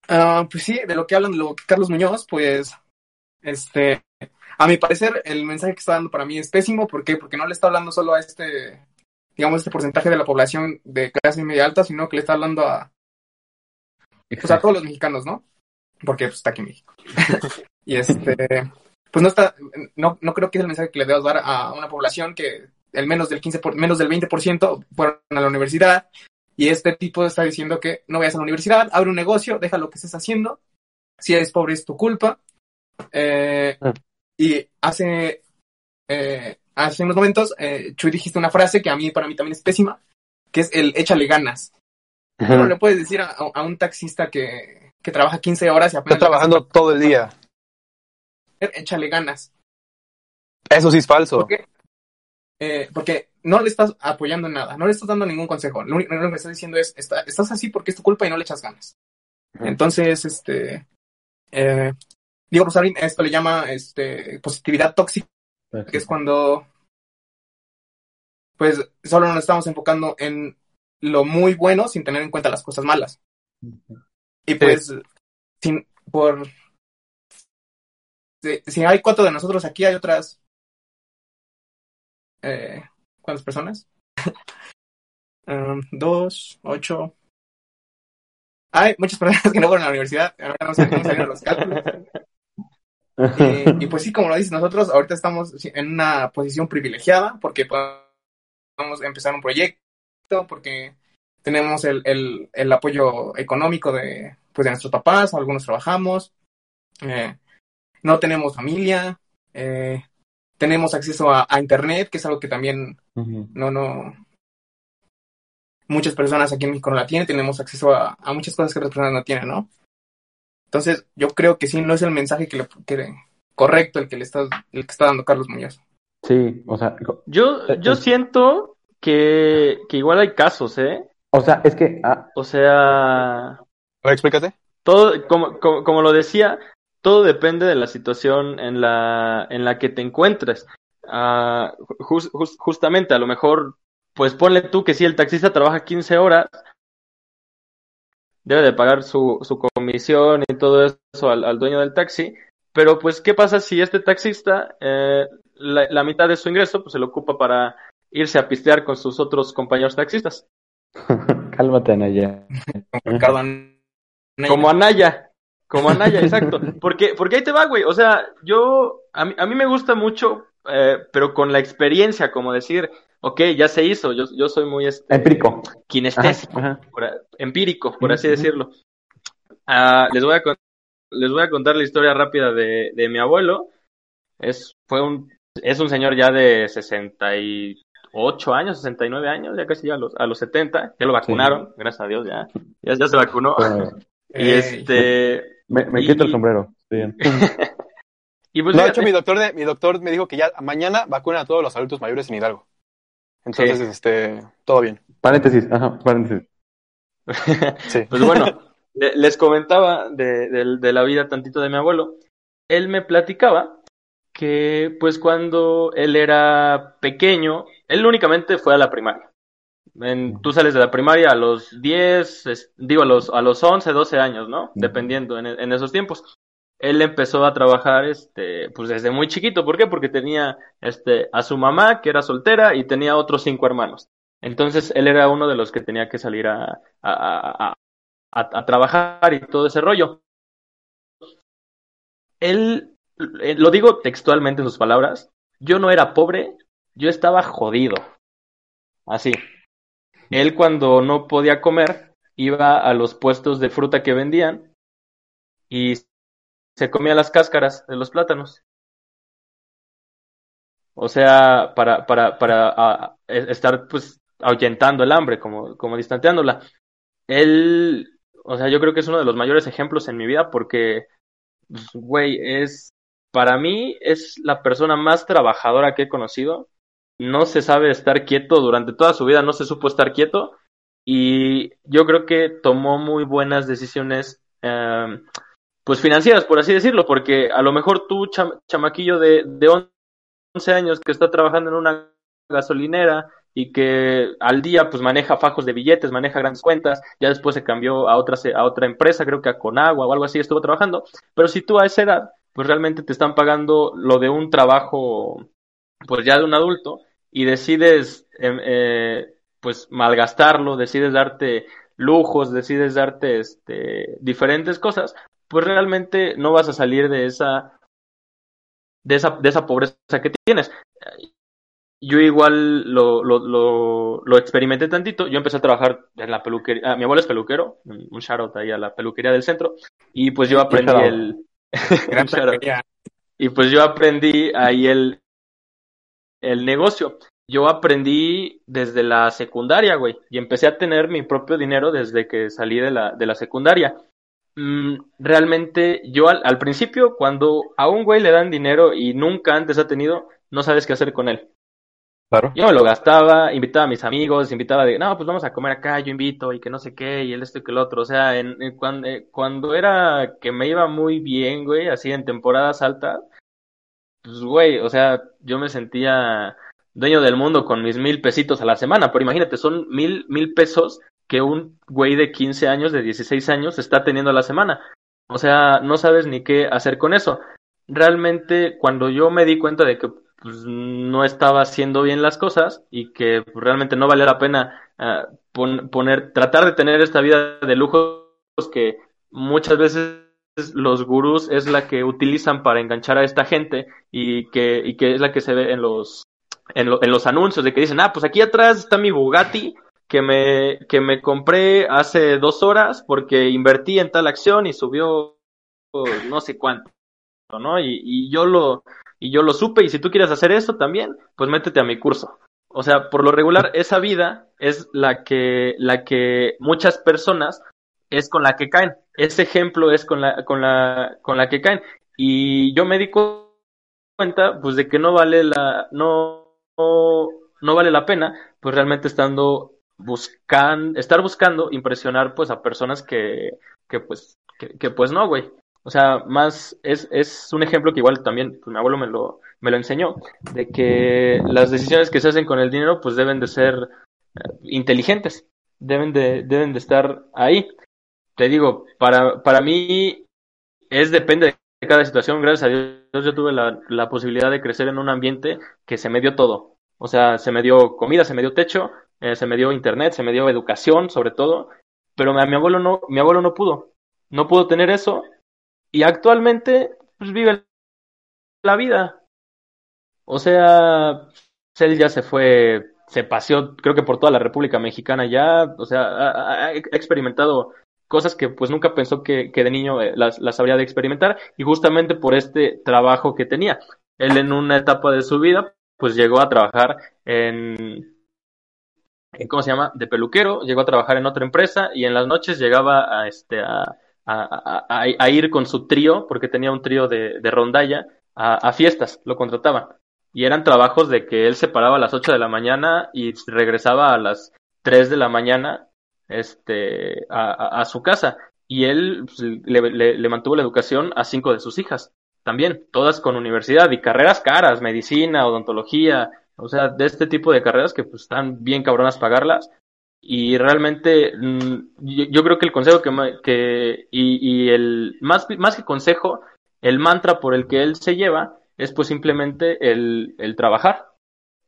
Ah, pues sí, de lo que hablan de lo que Carlos Muñoz, pues, este, a mi parecer, el mensaje que está dando para mí es pésimo. ¿Por qué? Porque no le está hablando solo a este, digamos, este porcentaje de la población de clase media alta, sino que le está hablando a, pues, a todos los mexicanos, ¿no? Porque pues, está aquí en México. y este, pues no está, no, no creo que es el mensaje que le debas dar a una población que el menos del 15 por, menos del 20% fueron a la universidad y este tipo está diciendo que no vayas a la universidad, abre un negocio, deja lo que estés haciendo, si eres pobre es tu culpa. Eh, Mm. y hace, eh, hace unos momentos, eh, Chuy dijiste una frase que a mí, para mí también es pésima, que es el échale ganas. No le puedes decir a, a un taxista que, que trabaja 15 horas y Está apenas trabajando todo el día. échale ganas. Eso sí es falso. ¿Por qué? Eh, porque no le estás apoyando en nada, no le estás dando ningún consejo. Lo único lo único que estás diciendo es, está- estás así porque es tu culpa y no le echas ganas. Entonces, este, eh, Diego Rosarín, esto le llama este, positividad tóxica, que es cuando, pues, solo nos estamos enfocando en lo muy bueno sin tener en cuenta las cosas malas. Y pues, sin, por, si, si hay cuatro de nosotros aquí, hay otras, eh, ¿cuántas personas? Um, dos, ocho. Hay muchas personas que no fueron a la universidad, ahora no sé cómo salieron los cálculos. y pues sí, como lo dices, nosotros ahorita estamos en una posición privilegiada porque podemos empezar un proyecto, porque tenemos el, el, el apoyo económico de, pues, de nuestros papás, algunos trabajamos, eh, no tenemos familia, eh, tenemos acceso a, a, internet, que es algo que también no, no, muchas personas aquí en México no la tienen, tenemos acceso a, a, muchas cosas que otras personas no tienen, ¿no? Entonces, yo creo que sí, no es el mensaje que le, que, correcto el que le está, el que está dando Carlos Muñoz. Sí, o sea, yo, yo siento que, que igual hay casos, ¿eh? O sea, es que, ah, o sea, a ver, explícate. Todo, como, como, como, lo decía, todo depende de la situación en la, en la que te encuentres. Uh, just, just, justamente, a lo mejor, pues ponle tú que si el taxista trabaja 15 horas, debe de pagar su, su comisión y todo eso al, al, dueño del taxi. Pero pues, ¿qué pasa si este taxista, eh, la, la, mitad de su ingreso, pues se lo ocupa para irse a pistear con sus otros compañeros taxistas? Cálmate, Anaya. Como Anaya. Como Anaya, exacto. Porque, porque ahí te va, güey. O sea, yo, a mí, a mí me gusta mucho, eh, pero con la experiencia, como decir, ok, ya se hizo, yo, yo soy muy... Este, empírico. Kinestésico, ajá, ajá. Por, empírico, por así decirlo. Uh, les, voy a, les voy a contar la historia rápida de, de mi abuelo. Es, fue un, es un señor ya de 68 años, 69 años, ya casi ya a los, a los 70, ya lo vacunaron, sí. gracias a Dios, ya, ya, ya se vacunó. Bueno, y este... Me, me quito el sombrero, bien. y pues, no, de hecho, mi doctor, de, mi doctor me dijo que ya mañana vacunan a todos los adultos mayores en Hidalgo. Entonces, sí. este, todo bien. Paréntesis, ajá, paréntesis. sí. Pues bueno, les comentaba de, de, de, la vida tantito de mi abuelo. Él me platicaba que, pues, cuando él era pequeño, él únicamente fue a la primaria. En, tú sales de la primaria a los 10, es, digo, a los, a los 11, 12 años, ¿no? Dependiendo en, en esos tiempos él empezó a trabajar este pues desde muy chiquito ¿por qué? porque tenía este a su mamá que era soltera y tenía otros cinco hermanos entonces él era uno de los que tenía que salir a, a, a, a trabajar y todo ese rollo él lo digo textualmente en sus palabras yo no era pobre yo estaba jodido así él cuando no podía comer iba a los puestos de fruta que vendían y se comía las cáscaras de los plátanos. O sea, para, para, para a, estar pues ahuyentando el hambre, como, como distanteándola. Él, o sea, yo creo que es uno de los mayores ejemplos en mi vida porque, pues, güey, es, para mí es la persona más trabajadora que he conocido. No se sabe estar quieto durante toda su vida, no se supo estar quieto. Y yo creo que tomó muy buenas decisiones. Eh, pues financieras, por así decirlo, porque a lo mejor tú, cham chamaquillo de, de 11 años que está trabajando en una gasolinera y que al día pues maneja fajos de billetes, maneja grandes cuentas, ya después se cambió a otra, a otra empresa, creo que a Conagua o algo así estuvo trabajando, pero si tú a esa edad pues realmente te están pagando lo de un trabajo pues ya de un adulto y decides eh, eh, pues malgastarlo, decides darte lujos, decides darte este, diferentes cosas, pues realmente no vas a salir de esa de esa, de esa pobreza que tienes. Yo igual lo, lo, lo, lo experimenté tantito. Yo empecé a trabajar en la peluquería. Ah, mi abuelo es peluquero, un shoutout ahí a la peluquería del centro. Y pues yo aprendí el. y pues yo aprendí ahí el, el negocio. Yo aprendí desde la secundaria, güey. Y empecé a tener mi propio dinero desde que salí de la, de la secundaria realmente yo al, al, principio, cuando a un güey le dan dinero y nunca antes ha tenido, no sabes qué hacer con él. Yo me lo gastaba, invitaba a mis amigos, invitaba de, no, pues vamos a comer acá, yo invito y que no sé qué, y el esto y que el otro. O sea, en, en cuando, eh, cuando era que me iba muy bien, güey, así en temporadas altas, pues güey, o sea, yo me sentía dueño del mundo con mis mil pesitos a la semana, pero imagínate, son mil, mil pesos que un güey de 15 años, de 16 años, está teniendo a la semana. O sea, no sabes ni qué hacer con eso. Realmente, cuando yo me di cuenta de que pues, no estaba haciendo bien las cosas y que pues, realmente no valía la pena pon poner, tratar de tener esta vida de lujos que muchas veces los gurús es la que utilizan para enganchar a esta gente y que, y que es la que se ve en los, en, lo- en los anuncios de que dicen, ah, pues aquí atrás está mi Bugatti que me, que me compré hace dos horas porque invertí en tal acción y subió pues, no sé cuánto, ¿no? Y, y yo lo, y yo lo supe y si tú quieres hacer eso también, pues métete a mi curso. O sea, por lo regular, esa vida es la que, la que muchas personas es con la que caen. Ese ejemplo es con la, con la, con la que caen. Y yo me di cu- cuenta, pues, de que no vale la, no, no, no vale la pena, pues, realmente estando buscan, estar buscando impresionar, pues, a personas que, que pues, que pues no, güey. O sea, más, es, es un ejemplo que igual también, pues, mi abuelo me lo, me lo enseñó, de que las decisiones que se hacen con el dinero, pues, deben de ser eh, inteligentes, deben de, deben de estar ahí te digo, para, para mí es depende de cada situación. Gracias a Dios yo tuve la, la posibilidad de crecer en un ambiente que se me dio todo. O sea, se me dio comida, se me dio techo, eh, se me dio internet, se me dio educación, sobre todo. Pero a mi abuelo no, mi abuelo no pudo. No pudo tener eso. Y actualmente, pues vive la vida. O sea, él ya se fue, se paseó, creo que por toda la República Mexicana ya. O sea, ha experimentado cosas que pues nunca pensó que, que de niño eh, las, las habría de experimentar y justamente por este trabajo que tenía. Él en una etapa de su vida pues llegó a trabajar en, en ¿cómo se llama? de peluquero, llegó a trabajar en otra empresa y en las noches llegaba a este a, a, ir con su trío, porque tenía un trío de, de rondalla, a, fiestas, lo contrataban. Y eran trabajos de que él se paraba a las 8 de la mañana y regresaba a las 3 de la mañana este, a, su casa. Y él pues, le, le- le mantuvo la educación a cinco de sus hijas, también, todas con universidad y carreras caras, medicina, odontología, o sea, de este tipo de carreras que pues están bien cabronas pagarlas. Y realmente, mm, yo, creo que el consejo que, y, el, más, más que consejo, el mantra por el que él se lleva es pues simplemente el, el trabajar.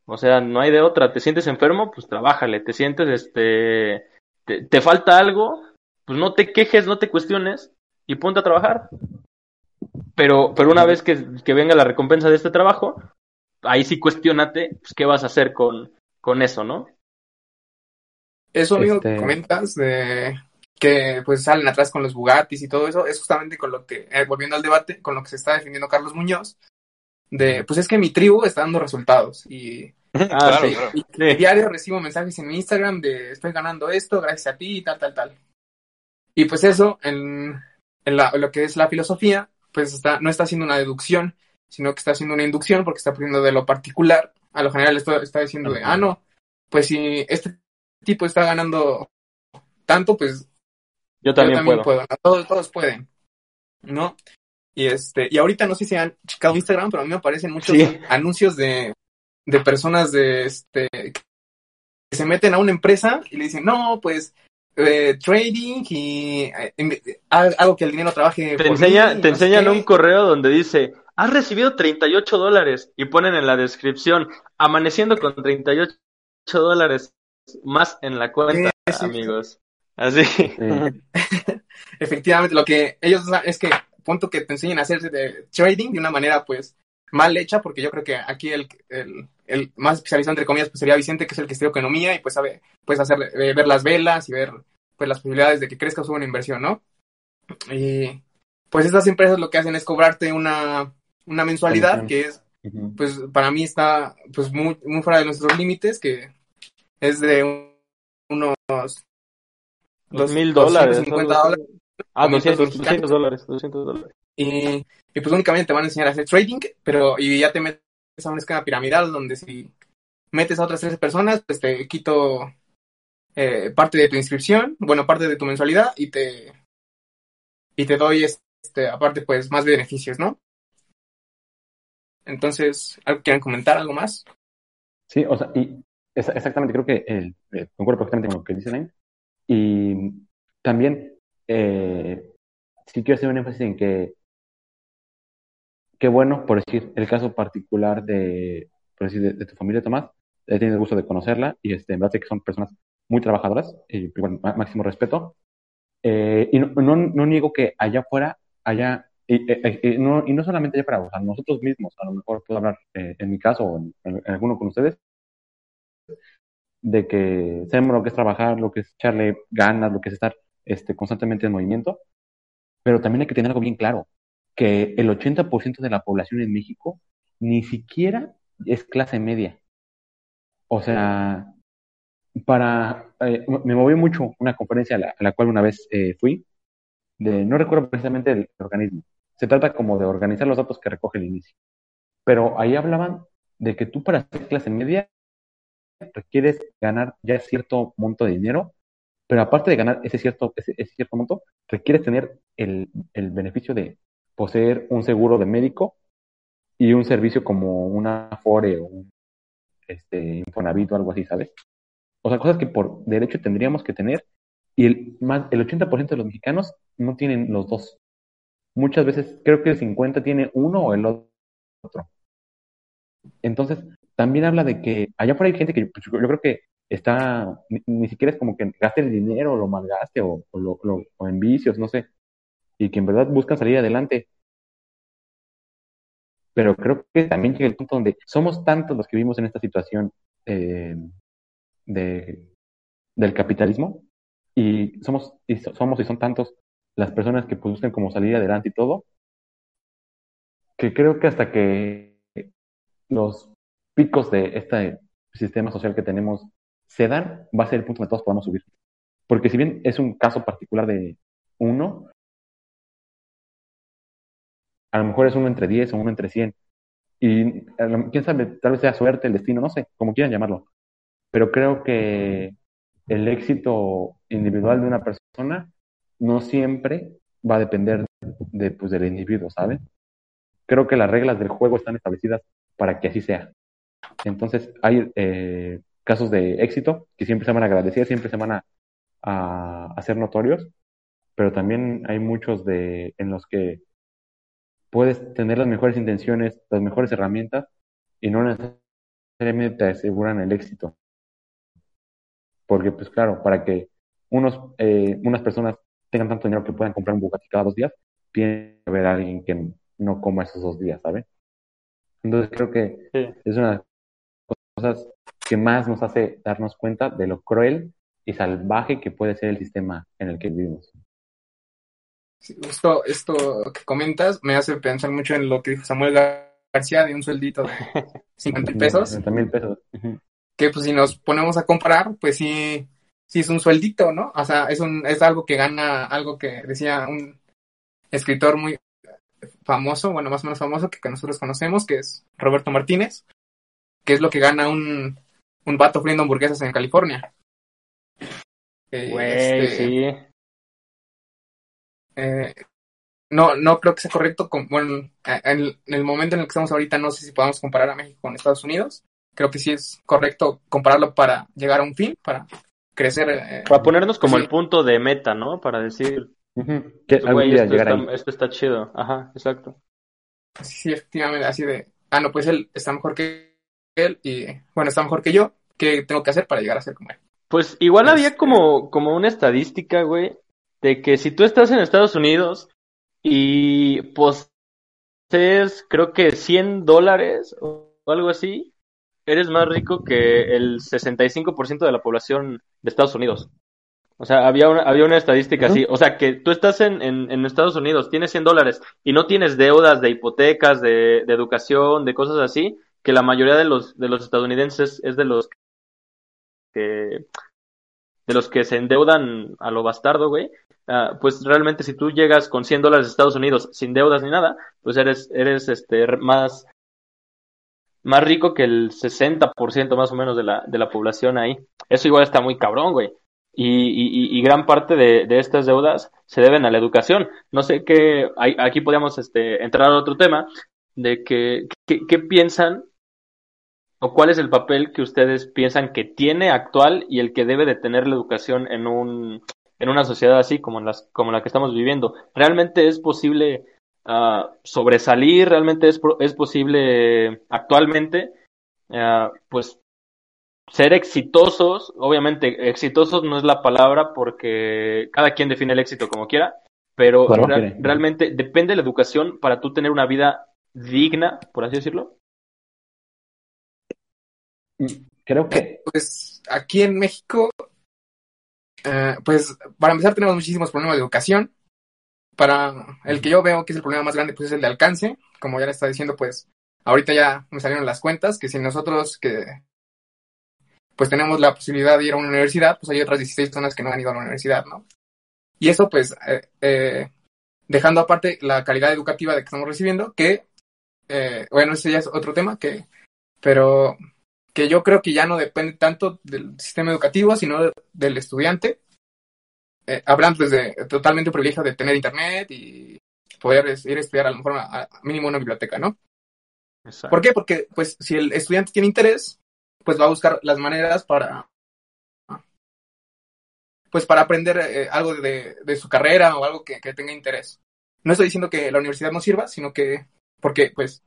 O sea, no hay de otra. Te sientes enfermo, pues trabájale. Te sientes, este, te, te falta algo, pues no te quejes, no te cuestiones y ponte a trabajar. Pero, pero una vez que, que venga la recompensa de este trabajo, ahí sí cuestionate, pues qué vas a hacer con, con eso, ¿no? Eso, amigo, Este- que comentas de que pues salen atrás con los Bugattis y todo eso, es justamente con lo que, eh, volviendo al debate, con lo que se está defendiendo Carlos Muñoz, de pues es que mi tribu está dando resultados y, claro, sí. claro. y Sí. diario recibo mensajes en mi Instagram de estoy ganando esto gracias a ti y tal, tal, tal. Y pues eso, en, en la- lo que es la filosofía, pues está, no está haciendo una deducción, sino que está haciendo una inducción porque está poniendo de lo particular a lo general, esto está diciendo de, ah, no, pues si este tipo está ganando tanto, pues Yo yo también, puedo. Todos, todos pueden, ¿no? Y este, y ahorita no sé si han checado Instagram, pero a mí me aparecen muchos Sí. anuncios de, de personas de este que se meten a una empresa y le dicen, no, pues eh, trading y eh, hago que el dinero trabaje. Te, por enseña, mí, te no enseñan qué". un correo donde dice, has recibido 38 dólares y ponen en la descripción, amaneciendo con 38 dólares más en la cuenta, Sí, sí. amigos. Así. Sí. Efectivamente, lo que ellos usan es que punto que te enseñen a hacer de trading de una manera pues mal hecha, porque yo creo que aquí el, el, el más especializado entre comillas pues sería Vicente, que es el que estudia economía y pues sabe, puedes hacer eh, ver las velas y ver pues las posibilidades de que crezca o suba una inversión, ¿no? Y pues estas empresas lo que hacen es cobrarte una, una mensualidad que es pues para mí está pues muy, muy fuera de nuestros límites, que es de un- unos Dos mil dólares. 250 ¿no? dólares. Ah, Como 200, pesos 200 dólares, 200 dólares. Y, y pues únicamente te van a enseñar a hacer trading, pero y ya te metes a un esquema piramidal donde si metes a otras tres personas, pues te quito eh, parte de tu inscripción, bueno, parte de tu mensualidad y te y te doy este aparte pues más beneficios, ¿no? Entonces, ¿algo quieren comentar algo más? Sí, o sea, y exactamente, creo que el, eh, concuerdo perfectamente con lo que dice Nain. Y también, eh, sí quiero hacer un énfasis en que, qué bueno, por decir, el caso particular de, por decir, de, de tu familia, Tomás, he tenido el gusto de conocerla y este, en verdad sé que son personas muy trabajadoras y má- máximo respeto. Eh, y no, no, no niego que allá afuera allá, y, y- y no, y no solamente allá para o sea, nosotros mismos, a lo mejor puedo hablar eh, en mi caso o en- en alguno con ustedes, de que sabemos lo que es trabajar, lo que es echarle ganas, lo que es estar este, constantemente en movimiento, pero también hay que tener algo bien claro, que el 80% de la población en México ni siquiera es clase media. O sea, para, eh, me movió mucho una conferencia a la, la cual una vez eh, fui, de, no recuerdo precisamente el organismo, se trata como de organizar los datos que recoge el inicio, pero ahí hablaban de que tú para ser clase media requieres ganar ya cierto monto de dinero, pero aparte de ganar ese cierto, ese, ese cierto monto, requieres tener el, el beneficio de poseer un seguro de médico y un servicio como una Afore o un este, Infonavit o algo así, ¿sabes? O sea, cosas que por derecho tendríamos que tener y el, más, el 80% de los mexicanos no tienen los dos. Muchas veces creo que el 50 tiene uno o el otro. Entonces, también habla de que allá afuera hay gente que pues, yo creo que está, ni, siquiera es como que gaste el dinero o lo malgaste o, o, lo, lo, o en vicios, no sé, y que en verdad buscan salir adelante. Pero creo que también llega el punto donde somos tantos los que vivimos en esta situación eh, de, del capitalismo y somos y so- somos y son tantos las personas que pues, buscan como salir adelante y todo que creo que hasta que los picos de este sistema social que tenemos se dan va a ser el punto donde todos podamos subir porque si bien es un caso particular de uno a lo mejor es uno entre 10 o uno entre 100 y quién sabe tal vez sea suerte el destino no sé como quieran llamarlo pero creo que el éxito individual de una persona no siempre va a depender de, pues, del individuo, ¿saben? Creo que las reglas del juego están establecidas para que así sea. Entonces, hay eh, casos de éxito que siempre se van a agradecer, siempre se van a, a, a ser notorios, pero también hay muchos de, en los que puedes tener las mejores intenciones, las mejores herramientas y no necesariamente te aseguran el éxito. Porque, pues claro, para que unos, eh, unas personas tengan tanto dinero que puedan comprar un Bugatti cada dos días, tiene que haber alguien que no coma esos dos días, ¿sabes? Entonces creo que Sí. es una cosas que más nos hace darnos cuenta de lo cruel y salvaje que puede ser el sistema en el que vivimos. Sí, Justo esto que comentas me hace pensar mucho en lo que dijo Samuel Gar- García de un sueldito de 50 pesos, 60 mil pesos. Que pues si nos ponemos a comparar, pues sí, sí es un sueldito, ¿no? O sea, es, un, es algo que gana, algo que decía un escritor muy famoso, bueno, más o menos famoso que, que nosotros conocemos, que es Roberto Martínez, que es lo que gana un, un vato friendo hamburguesas en California. Eh, Güey, este, sí. eh, no, no creo que sea correcto. Con, bueno, en, en el momento en el que estamos ahorita, no sé si podamos comparar a México con Estados Unidos. Creo que sí es correcto compararlo para llegar a un fin, para crecer. eh, Para ponernos como Sí. el punto de meta, ¿no? Para decir. Que esto llegar está, ahí. esto está chido. Ajá, exacto. sí, sí, efectivamente, así de, ah, no, pues él está mejor que él y, bueno, está mejor que yo. ¿Qué tengo que hacer para llegar a ser como él? Pues igual había Este- como, como una estadística, güey, de que si tú estás en Estados Unidos y posees, creo que 100 dólares o algo así, eres más rico que el 65% de la población de Estados Unidos. O sea, había una, había una estadística así. O sea, que tú estás en, en, en Estados Unidos, tienes 100 dólares y no tienes deudas de hipotecas, de, de educación, de cosas así, que la mayoría de los, de los estadounidenses es de los que de los que se endeudan a lo bastardo, güey, ah, pues realmente si tú llegas con 100 dólares de Estados Unidos sin deudas ni nada, pues eres, eres este, más, más rico que el 60% más o menos de la, de la población ahí. Eso igual está muy cabrón, güey. Y, y, y gran parte de, de estas deudas se deben a la educación. No sé qué, aquí podríamos este, entrar a otro tema de que, qué piensan o cuál es el papel que ustedes piensan que tiene actual y el que debe de tener la educación en un en una sociedad así como en las como la que estamos viviendo realmente es posible ah, sobresalir realmente es es posible actualmente ah, pues ser exitosos obviamente exitosos no es la palabra porque cada quien define el éxito como quiera pero Claro. realmente depende de la educación para tú tener una vida digna, por así decirlo. Creo que Pues aquí en México, eh, pues para empezar tenemos muchísimos problemas de educación. Para el que yo veo que es el problema más grande, pues es el de alcance. Como ya le estaba diciendo, pues ahorita ya me salieron las cuentas, que si nosotros que pues tenemos la posibilidad de ir a una universidad, pues hay otras 16 personas que no han ido a la universidad, ¿no? Y eso pues eh, eh, dejando aparte la calidad educativa de que estamos recibiendo, que bueno, ese ya es otro tema, que pero que yo creo que ya no depende tanto del sistema educativo, sino del estudiante. Eh, hablando desde totalmente un privilegio de tener internet y poder ir a estudiar a lo mejor a, a mínimo una biblioteca, ¿no? Exacto. ¿Por qué? Porque pues si el estudiante tiene interés, pues va a buscar las maneras para pues para aprender eh, algo de, de su carrera o algo que, que tenga interés. No estoy diciendo que la universidad no sirva, sino que porque pues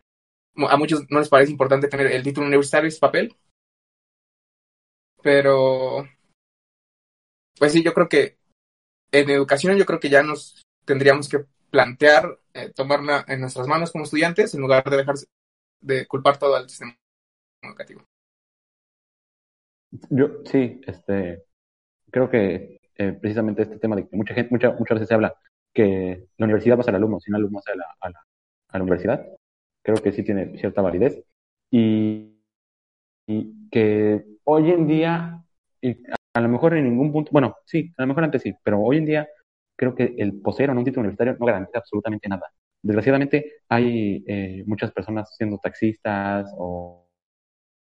a muchos no les parece importante tener el título universitario, ese papel. Pero pues sí, yo creo que en educación yo creo que ya nos tendríamos que plantear eh, tomarla en nuestras manos como estudiantes en lugar de dejarse de culpar todo al sistema educativo. Yo sí, este, creo que eh, precisamente este tema de que mucha gente, mucha, muchas veces se habla que la universidad va a ser alumno, sin alumno a a, la, a la universidad, creo que sí tiene cierta validez y, y que hoy en día, y a lo mejor en ningún punto, bueno, sí, a lo mejor antes sí, pero hoy en día creo que el poseer un título universitario no garantiza absolutamente nada. Desgraciadamente hay eh, muchas personas siendo taxistas o,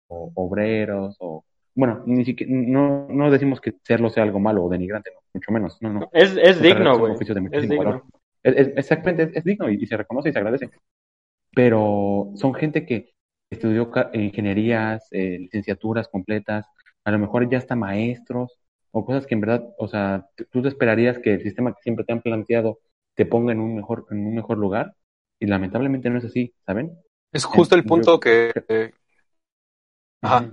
o obreros o bueno, ni siquiera, no, no decimos que serlo sea algo malo o denigrante, no, mucho menos, no, no. Es, es digno, güey. Es digno. Es- es- exactamente, es, es digno y, y se reconoce y se agradece. Pero son gente que estudió ingenierías, eh, licenciaturas completas, a lo mejor ya hasta maestros o cosas que en verdad, o sea, tú te esperarías que el sistema que siempre te han planteado te ponga en un mejor, en un mejor lugar y lamentablemente no es así, ¿saben? Es justo el Yo- punto que... eh, Ajá.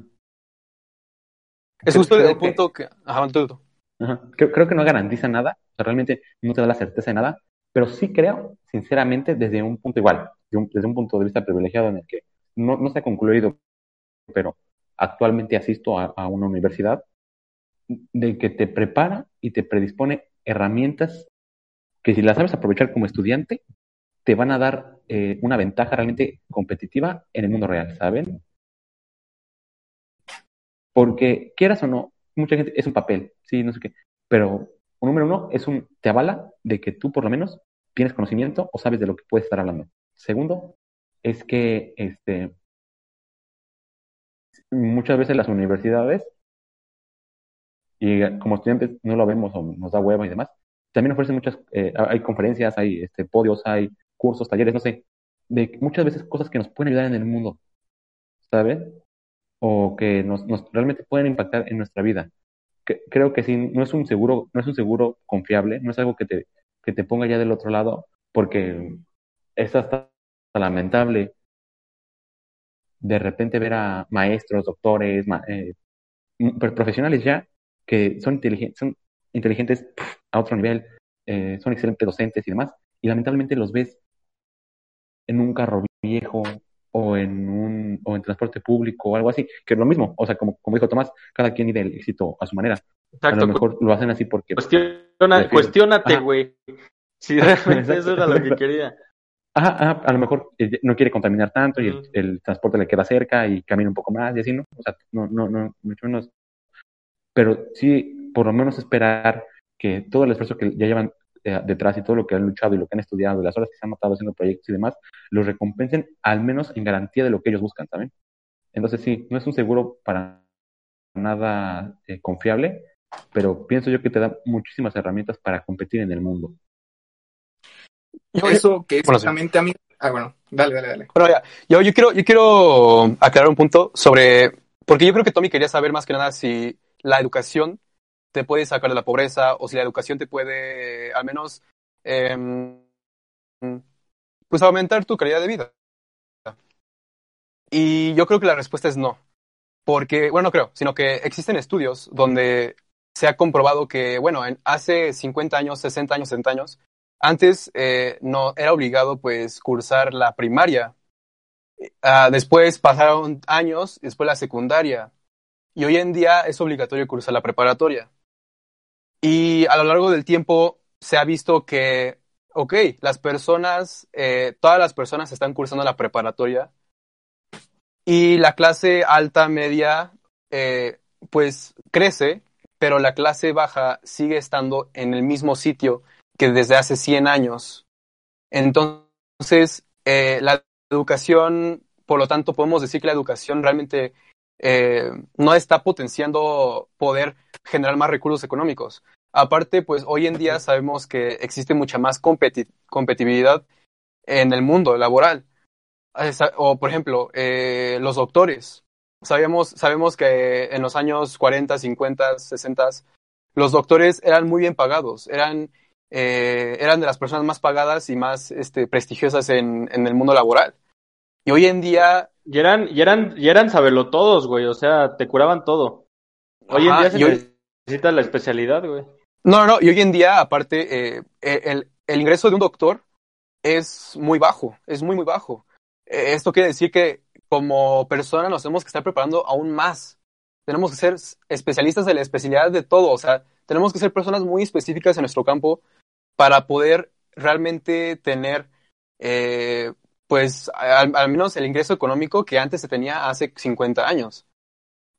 Es Creo- justo el que- punto que... Ajá, tú, tú. Ajá. Creo, creo que no garantiza nada, o sea, realmente no te da la certeza de nada, pero sí creo, sinceramente, desde un punto igual, un- desde un punto de vista privilegiado en el que no, no se ha concluido, pero actualmente asisto a, a una universidad, de que te prepara y te predispone herramientas que si las sabes aprovechar como estudiante, te van a dar eh, una ventaja realmente competitiva en el mundo real, ¿saben? Porque quieras o no, mucha gente es un papel, sí, no sé qué, pero un número uno es un, te avala de que tú por lo menos tienes conocimiento o sabes de lo que puedes estar hablando. Segundo, es que este, muchas veces las universidades, y como estudiantes no lo vemos o nos da hueva y demás, también ofrecen muchas, eh, hay conferencias, hay este, podios, hay cursos, talleres, no sé, de muchas veces cosas que nos pueden ayudar en el mundo, ¿sabes? O que nos, nos realmente pueden impactar en nuestra vida. Que- creo que sí, no es un seguro, no es un seguro confiable, no es algo que te, que te ponga ya del otro lado, porque es hasta lamentable de repente ver a maestros, doctores, ma- eh, profesionales ya que son inteligentes, son inteligentes a otro nivel, eh, son excelentes docentes y demás, y lamentablemente los ves en un carro viejo o en un o en transporte público o algo así, que es lo mismo, o sea, como, como dijo Tomás, cada quien mide el éxito a su manera. a Exacto. lo mejor lo hacen así porque Cuestiona, cuestiónate, güey. Si realmente eso era lo que quería. Ajá, ajá, a lo mejor eh, no quiere contaminar tanto y el transporte le queda cerca y camina un poco más y así, ¿no? O sea, no, no, no, mucho menos. Pero sí, por lo menos esperar que todo el esfuerzo que ya llevan eh, detrás y todo lo que han luchado y lo que han estudiado, y las horas que se han matado haciendo proyectos y demás, los recompensen al menos en garantía de lo que ellos buscan, ¿saben? Entonces sí, no es un seguro para nada eh, confiable, pero pienso yo que te da muchísimas herramientas para competir en el mundo. Yo eso que es justamente a mí... Ah, bueno, dale, dale, dale. Bueno, ya, yo, yo quiero, yo quiero aclarar un punto sobre, porque yo creo que Tommy quería saber más que nada si la educación te puede sacar de la pobreza o si la educación te puede, al menos, em, pues aumentar tu calidad de vida. Y yo creo que la respuesta es no. Porque, bueno, no creo, sino que existen estudios donde se ha comprobado que, bueno, en hace 50 años, 60 años, 70 años, antes eh, no era obligado pues cursar la primaria. Ah, después pasaron años, después la secundaria. Y hoy en día es obligatorio cursar la preparatoria. Y a lo largo del tiempo se ha visto que, ok, las personas, eh, todas las personas están cursando la preparatoria y la clase alta, media, eh, pues crece, pero la clase baja sigue estando en el mismo sitio que desde hace 100 años. Entonces, eh, la educación, por lo tanto, podemos decir que la educación realmente eh, no está potenciando poder generar más recursos económicos. Aparte, pues hoy en día sabemos que existe mucha más competitividad en el mundo laboral. O, por ejemplo, eh, los doctores. Sabemos, sabemos que en los años 40, 50, 60, los doctores eran muy bien pagados, eran, eh, eran de las personas más pagadas y más este, prestigiosas en, en el mundo laboral. Y hoy en día y eran, y eran, y eran todos, güey. O sea, te curaban todo. Hoy en día se necesita la especialidad, güey. No, no, y hoy en día, aparte, eh, el, el, ingreso de un doctor es muy bajo, es muy, muy bajo. Eh, esto quiere decir que como persona nos tenemos que estar preparando aún más. Tenemos que ser especialistas de la especialidad de todo. O sea, tenemos que ser personas muy específicas en nuestro campo para poder realmente tener eh, pues al, menos el ingreso económico que antes se tenía hace 50 años.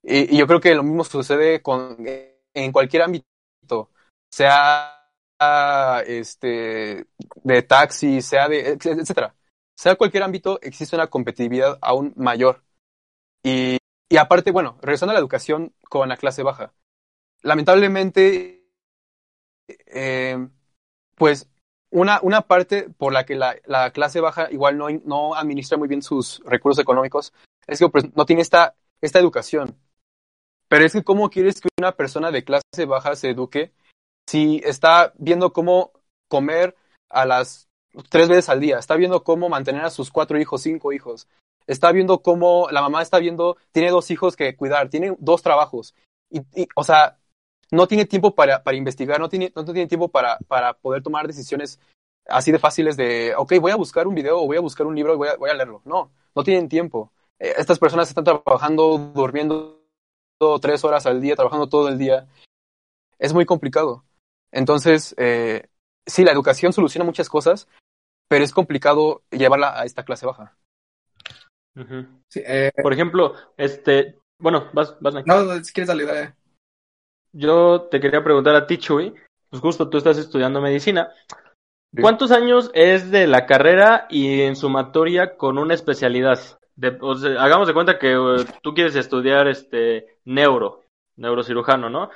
Y, yo creo que lo mismo sucede con, en cualquier ámbito, sea este, de taxi, sea de, etcétera. Sea cualquier ámbito, existe una competitividad aún mayor. Y, y aparte, bueno, regresando a la educación con la clase baja. Lamentablemente, eh, pues una, una parte por la que la, la clase baja igual no, no, administra muy bien sus recursos económicos es que pues, no tiene esta, esta educación. Pero es que cómo quieres que una persona de clase baja se eduque si está viendo cómo comer a las tres veces al día, está viendo cómo mantener a sus cuatro hijos, cinco hijos, está viendo cómo la mamá está viendo, tiene dos hijos que cuidar, tiene dos trabajos. Y o sea, no tiene tiempo para, para investigar, no tiene, no tiene tiempo para, para poder tomar decisiones así de fáciles de, ok, voy a buscar un video o voy a buscar un libro y voy a, voy a leerlo. No, no tienen tiempo. Eh, estas personas están trabajando, durmiendo tres horas al día, trabajando todo el día. Es muy complicado. Entonces, eh, sí, la educación soluciona muchas cosas, pero es complicado llevarla a esta clase baja. sí, eh, Por ejemplo, este, bueno, vas, vas. No, si quieres darle, yo te quería preguntar a ti, Chuy, pues justo tú estás estudiando medicina. ¿Cuántos años es de la carrera y en sumatoria con una especialidad? hagamos de cuenta que uh, tú quieres estudiar este neuro, neurocirujano, ¿no?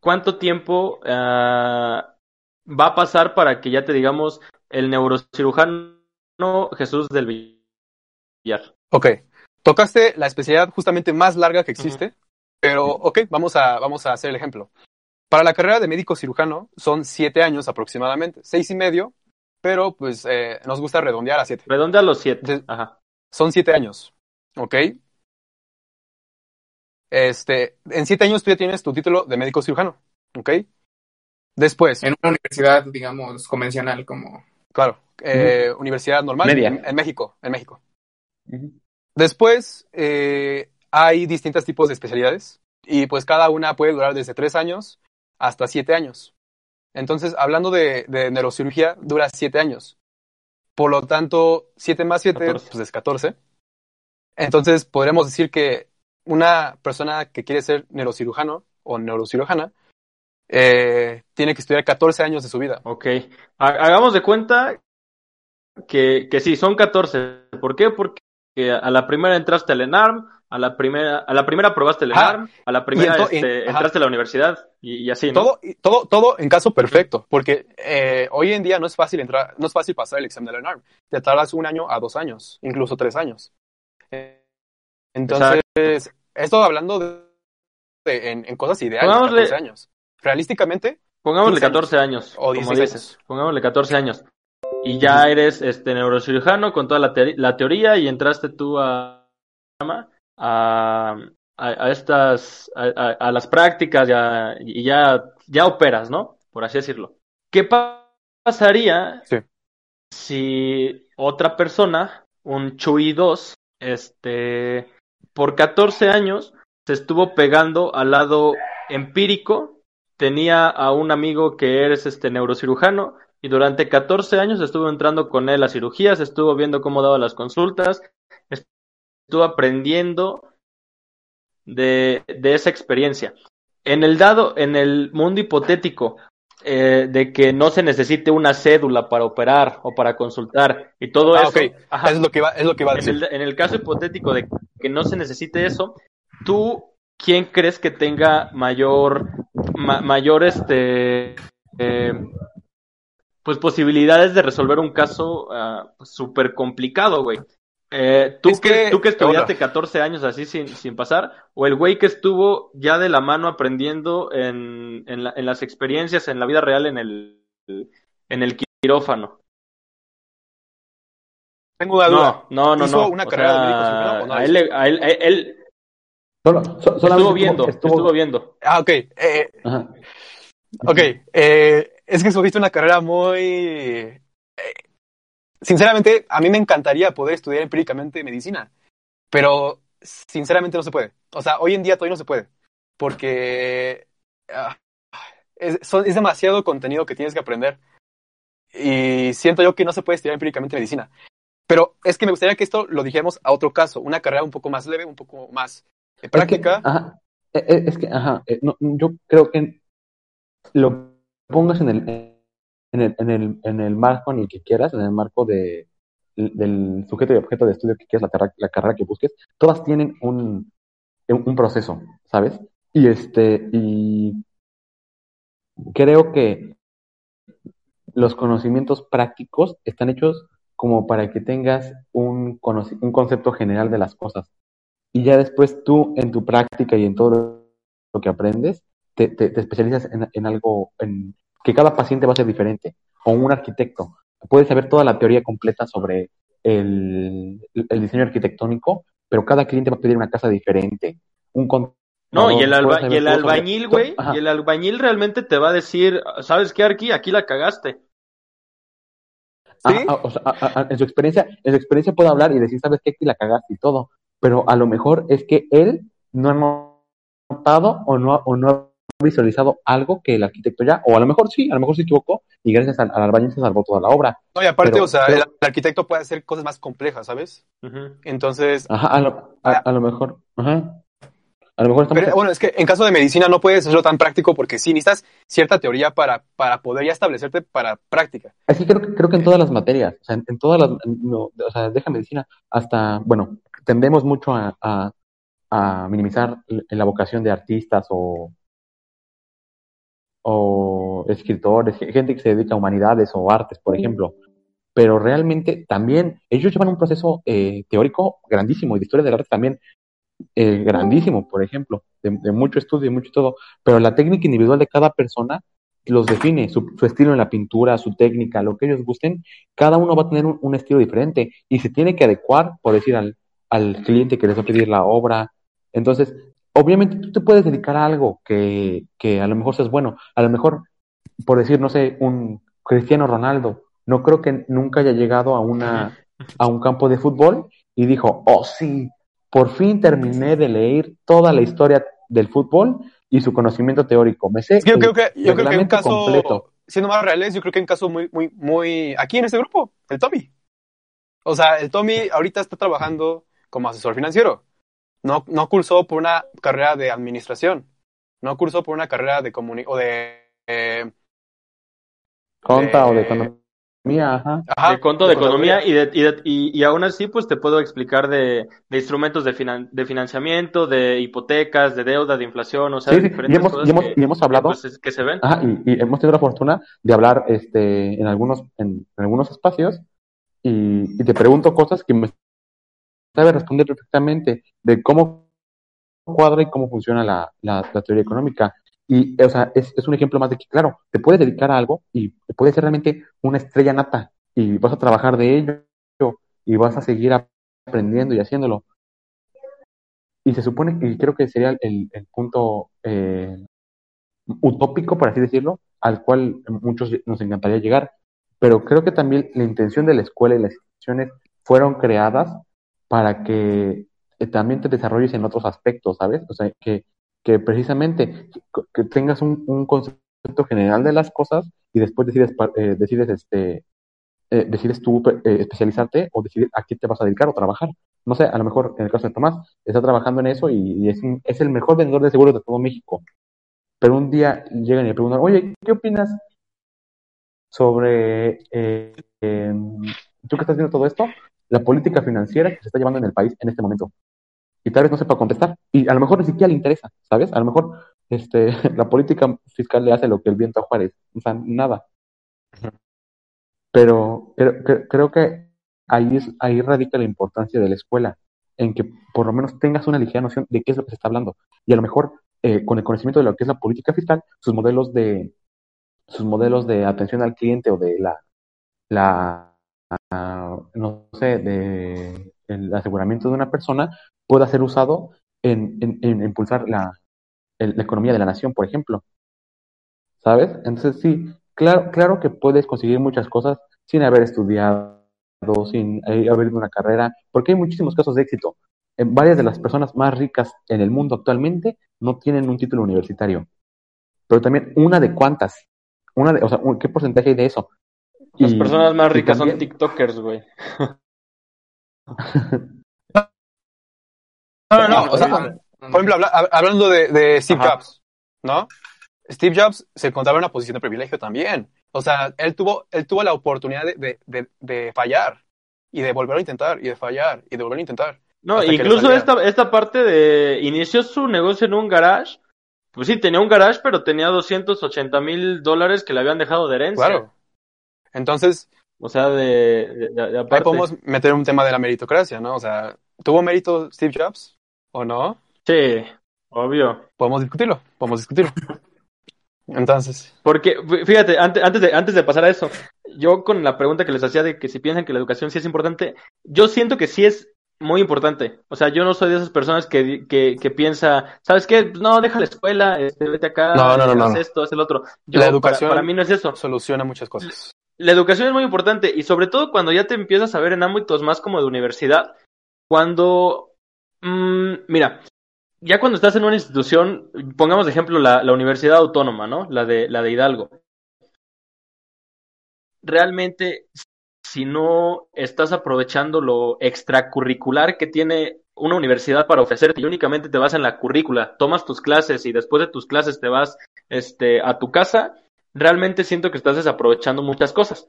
¿Cuánto tiempo uh, va a pasar para que ya te digamos el neurocirujano Jesús del Villar? Ok, tocaste la especialidad justamente más larga que existe, pero, ok, vamos a, vamos a hacer el ejemplo. Para la carrera de médico cirujano son siete años aproximadamente, seis y medio, pero pues eh, nos gusta redondear a siete. Redondea los siete. Ajá. Son siete años, ¿ok? Este, en siete años tú ya tienes tu título de médico cirujano, ¿ok? Después. En una universidad, digamos, convencional como. Claro, eh, universidad normal. En, México, en México. Después, eh, hay distintos tipos de especialidades y pues cada una puede durar desde tres años hasta siete años. Entonces, hablando de, neurocirugía, dura siete años. Por lo tanto, siete más siete pues es catorce. Entonces, podremos decir que una persona que quiere ser neurocirujano o neurocirujana eh, tiene que estudiar 14 años de su vida. Ok. Hagamos de cuenta que, que sí, son 14. ¿Por qué? Porque a la primera entraste al ENARM, a la primera, a la primera probaste el ENARM, a la primera este, entraste a la universidad y, así, ¿no? Todo, todo, todo en caso perfecto, porque eh, hoy en día no es fácil entrar, no es fácil pasar el examen del ENARM. Te tardas un año a dos años, incluso tres años. entonces, esto hablando de, en, cosas ideales, Pongámosle, 14 años. Realísticamente, Pongámosle 14 años, o como dices. Pongámosle 14 años. Y ya eres este neurocirujano con toda la, la teoría y entraste tú a a, a, estas, a, las prácticas ya, y ya, ya operas, ¿no? Por así decirlo. ¿Qué pasaría Sí. si otra persona, un Chuy 2, este, por 14 años se estuvo pegando al lado empírico, tenía a un amigo que eres este neurocirujano y durante 14 años estuvo entrando con él a cirugías, estuvo viendo cómo daba las consultas, estuvo aprendiendo de, de esa experiencia. En el dado, en el mundo hipotético eh, de que no se necesite una cédula para operar o para consultar y todo Ah, eso, ajá, Es lo que iba, es lo que iba a en decir. el, en el caso hipotético de que no se necesite eso, ¿tú quién crees que tenga mayor, ma- mayor este, eh, pues posibilidades de resolver un caso ah, súper complicado, güey? Eh, ¿tú, Es que, que- tú que estudiaste ahora. 14 años así sin, sin pasar, o el güey que estuvo ya de la mano aprendiendo en, en, la- en las experiencias, en la vida real, en el, en el quirófano? Tengo una duda. No, no, no, ¿Hizo no. una O carrera de médico cirujano no a él, le- a él, a él Solo, so- solamente estuvo viendo, estuvo- estuvo viendo. Ah, ok. Eh, Ajá. ok. Eh, es que escogiste una carrera muy... eh, sinceramente, a mí me encantaría poder estudiar empíricamente medicina, pero sinceramente no se puede. O sea, hoy en día todavía no se puede, porque ah, es, son- es demasiado contenido que tienes que aprender y siento yo que no se puede estudiar empíricamente medicina. Pero es que me gustaría que esto lo dijéramos a otro caso, una carrera un poco más leve, un poco más eh, práctica. Es que, ajá, es que, ajá, no, yo creo que lo pongas en el, en el, en el, en el marco en el que quieras, en el marco de, del sujeto y objeto de estudio que quieras, la, carrera- la carrera que busques, todas tienen un, un, proceso, ¿sabes? Y este, y creo que los conocimientos prácticos están hechos como para que tengas un, un concepto general de las cosas. Y ya después tú, en tu práctica y en todo lo que aprendes, te especializas en, en algo, en que cada paciente va a ser diferente. O un arquitecto. Puedes saber toda la teoría completa sobre el, el diseño arquitectónico, pero cada cliente va a pedir una casa diferente. Un No, y el, alba- y el albañil, güey, y el albañil realmente te va a decir, ¿sabes qué, Arqui? Aquí la cagaste. ¿Sí? Ah, ah, o sea, ah, ah, en su experiencia, en su experiencia puede hablar y decir, sabes qué, aquí la cagaste y todo, pero a lo mejor es que él no ha notado o no, o no ha visualizado algo que el arquitecto ya, o a lo mejor sí, a lo mejor se equivocó y gracias al, al albañil se salvó toda la obra. No, y aparte, Pero- o sea, pero- el, el arquitecto puede hacer cosas más complejas, ¿sabes? Entonces, Ajá, a lo, a, a lo mejor, ajá. A lo mejor pero bueno, es que en caso de medicina no puedes hacerlo tan práctico porque sí necesitas cierta teoría para, para poder ya establecerte para práctica. Que creo que, creo que en todas las materias, o sea, en, en todas las, no, o sea, deja medicina, hasta, bueno, tendemos mucho a, a, a minimizar la vocación de artistas o, o escritores, ge- gente que se dedica a humanidades o artes, por ejemplo. Pero realmente también ellos llevan un proceso eh, teórico grandísimo y de historia del arte también eh, grandísimo, por ejemplo, de, de mucho estudio y mucho todo. Pero la técnica individual de cada persona los define, su, su estilo en la pintura, su técnica, lo que ellos gusten, cada uno va a tener un, un estilo diferente y se tiene que adecuar, por decir, al, al cliente que les va a pedir la obra. Entonces, obviamente tú te puedes dedicar a algo que, que a lo mejor seas bueno, a lo mejor, por decir, no sé, un Cristiano Ronaldo, no creo que nunca haya llegado a, una, a un campo de fútbol y dijo, oh sí, por fin terminé de leer toda la historia del fútbol y su conocimiento teórico. Me sé Es que yo creo que, yo creo que un caso, completo. siendo más reales, yo creo que un caso muy, muy, muy, aquí en este grupo, el Tommy. O sea, el Tommy ahorita está trabajando como asesor financiero. No, no cursó por una carrera de administración. No cursó por una carrera de comuni o de, eh, Conta o de de- economía, ajá. ajá, de conto de contaduría. economía y, de, y, de- y, y aún así pues te puedo explicar de, de instrumentos de, finan- de financiamiento, de hipotecas, de deuda, de inflación, o sea, Sí, sí, diferentes y hemos, cosas y hemos, que, y hemos hablado, pues, es- que se ven. ajá, y, y hemos tenido la fortuna de hablar este, en, algunos, en, en algunos espacios y, y te pregunto cosas que me sabe responder perfectamente de cómo cuadra y cómo funciona la, la, la teoría económica. Y, o sea, es, es un ejemplo más de que, claro, te puedes dedicar a algo y puede ser realmente una estrella nata y vas a trabajar de ello y vas a seguir aprendiendo y haciéndolo. Y se supone, y creo que sería el, el punto eh, utópico, por así decirlo, al cual muchos nos encantaría llegar, pero creo que también la intención de la escuela y las instituciones fueron creadas para que eh, también te desarrolles en otros aspectos, ¿sabes? O sea, que, precisamente que tengas un, concepto general de las cosas y después decides, eh, decides este, eh, decides tú especializarte o decidir a qué te vas a dedicar o trabajar. No sé, a lo mejor en el caso de Tomás, está trabajando en eso y, es, el mejor vendedor de seguros de todo México. Pero un día llegan y le preguntan, oye, ¿qué opinas sobre, em, tú que estás viendo todo esto, la política financiera que se está llevando en el país en este momento? Y tal vez no sepa contestar. Y a lo mejor ni siquiera le interesa, ¿sabes? A lo mejor este, la política fiscal le hace lo que el viento a Juárez. O sea, nada. Pero, creo que ahí, es, ahí radica la importancia de la escuela, en que por lo menos tengas una ligera noción de qué es lo que se está hablando. Y a lo mejor, eh, con el conocimiento de lo que es la política fiscal, sus modelos de, sus modelos de atención al cliente o de la, la no sé, de el aseguramiento de una persona pueda ser usado en, en, impulsar la, economía de la nación, por ejemplo. ¿Sabes? Entonces sí, Claro, claro que puedes conseguir muchas cosas sin haber estudiado, sin eh, haber ido una carrera, porque hay muchísimos casos de éxito. En varias de las personas más ricas en el mundo actualmente no tienen un título universitario. Pero también una de cuántas, una de, o sea, ¿qué porcentaje hay de eso? Las personas más ricas son TikTokers, güey. no, no, no, o sea, por ejemplo, hablando de, de Steve Jobs, ¿no? Steve Jobs se encontraba en una posición de privilegio también. O sea, él tuvo, él tuvo la oportunidad de, de, de, fallar y de volver a intentar y de fallar y de volver a intentar. No, incluso esta, esta parte de inició su negocio en un garage. Pues sí, tenía un garage, pero tenía 280 mil dólares que le habían dejado de herencia. Claro. Entonces. O sea, de, de, Ahí podemos meter un tema de la meritocracia, ¿no? O sea, ¿tuvo mérito Steve Jobs o no? Sí, obvio. Podemos discutirlo, podemos discutirlo. Entonces. Porque, fíjate, antes, antes, de, antes de pasar a eso, yo con la pregunta que les hacía de que si piensan que la educación sí es importante, yo siento que sí es muy importante. O sea, yo no soy de esas personas que, que, que piensa, ¿sabes qué? No, deja la escuela, este, vete acá, no, no, no, haz esto, haz el otro. la educación para, mí no es eso. Soluciona muchas cosas. La educación es muy importante y sobre todo cuando ya te empiezas a ver en ámbitos más como de universidad, cuando, mmm, mira, ya cuando estás en una institución, pongamos de ejemplo la, la Universidad Autónoma, ¿no? La de, la de Hidalgo. Realmente, si no estás aprovechando lo extracurricular que tiene una universidad para ofrecerte y únicamente te vas en la currícula, tomas tus clases y después de tus clases te vas este, a tu casa, realmente siento que estás desaprovechando muchas cosas.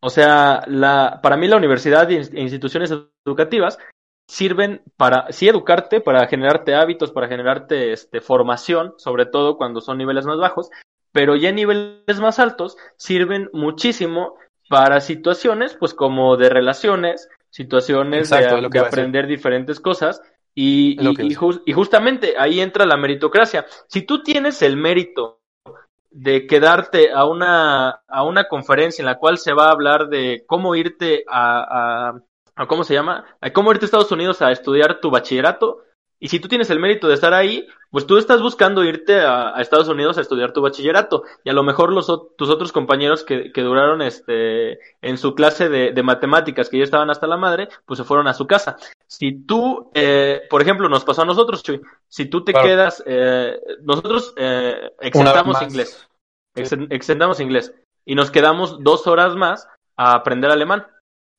O sea, la, para mí la universidad e instituciones educativas sirven para, sí, educarte, para generarte hábitos, para generarte este, formación, sobre todo cuando son niveles más bajos, pero ya en niveles más altos sirven muchísimo para situaciones, pues como de relaciones, situaciones de, aprender diferentes cosas, y, y, y, justamente ahí entra la meritocracia. Si tú tienes el mérito de quedarte a una, a una conferencia en la cual se va a hablar de cómo irte a, ¿cómo se llama? cómo irte a Estados Unidos a estudiar tu bachillerato. Y si tú tienes el mérito de estar ahí, pues tú estás buscando irte a, Estados Unidos a estudiar tu bachillerato. Y a lo mejor los, tus otros compañeros que, que duraron este, en su clase de, de, matemáticas, que ya estaban hasta la madre, pues se fueron a su casa. Si tú, eh, por ejemplo, nos pasó a nosotros, Chuy, si tú te quedas, eh, nosotros eh, exentamos inglés. Exentamos inglés. Y nos quedamos dos horas más a aprender alemán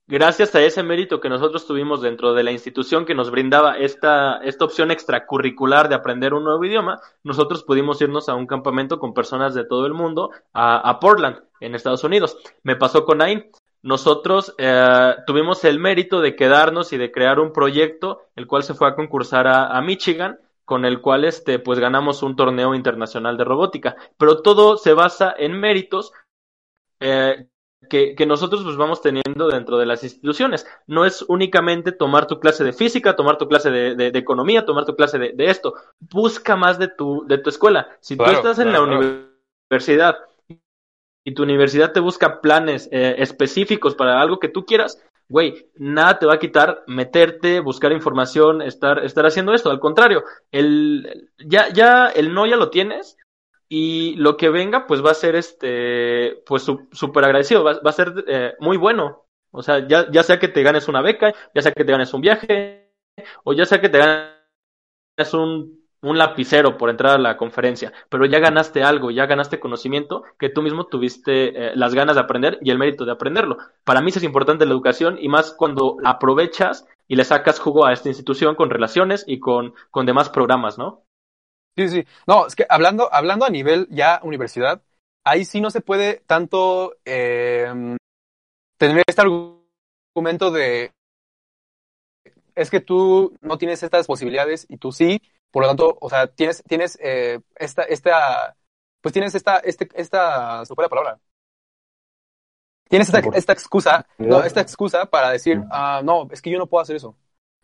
gracias a ese mérito que nosotros tuvimos dentro de la institución que nos brindaba esta, esta opción extracurricular de aprender un nuevo idioma, nosotros pudimos irnos a un campamento con personas de todo el mundo a, Portland, en Estados Unidos. Me pasó con AIN. Nosotros eh, tuvimos el mérito de quedarnos y de crear un proyecto, el cual se fue a concursar a, a Michigan, con el cual este, pues ganamos un torneo internacional de robótica. Pero todo se basa en méritos eh, que, que, nosotros pues vamos teniendo dentro de las instituciones. No es únicamente tomar tu clase de física, tomar tu clase de, de, economía, tomar tu clase de, de, esto. Busca más de tu, de tu escuela. Si tú estás en la universidad y tu universidad te busca planes eh, específicos para algo que tú quieras, güey, nada te va a quitar meterte, buscar información, estar, estar haciendo esto. Al contrario, el, ya, ya el no ya lo tienes y lo que venga pues va a ser este pues súper agradecido, va, va, a ser eh, muy bueno. O sea, ya, ya sea que te ganes una beca, ya sea que te ganes un viaje, o ya sea que te ganes un, lapicero por entrar a la conferencia, pero ya ganaste algo, ya ganaste conocimiento que tú mismo tuviste eh, las ganas de aprender y el mérito de aprenderlo. Para mí eso es importante la educación y más cuando aprovechas y le sacas jugo a esta institución con relaciones y con, con demás programas, ¿no? Sí, sí. No, es que hablando, hablando a nivel ya universidad, ahí sí no se puede tanto eh, tener este argumento de es que tú no tienes estas posibilidades y tú sí, por lo tanto, o sea, tienes, tienes eh, esta, esta, pues tienes esta, este, esta, se fue la palabra. Tienes esta, esta excusa, no, esta excusa para decir, ah, no, es que yo no puedo hacer eso.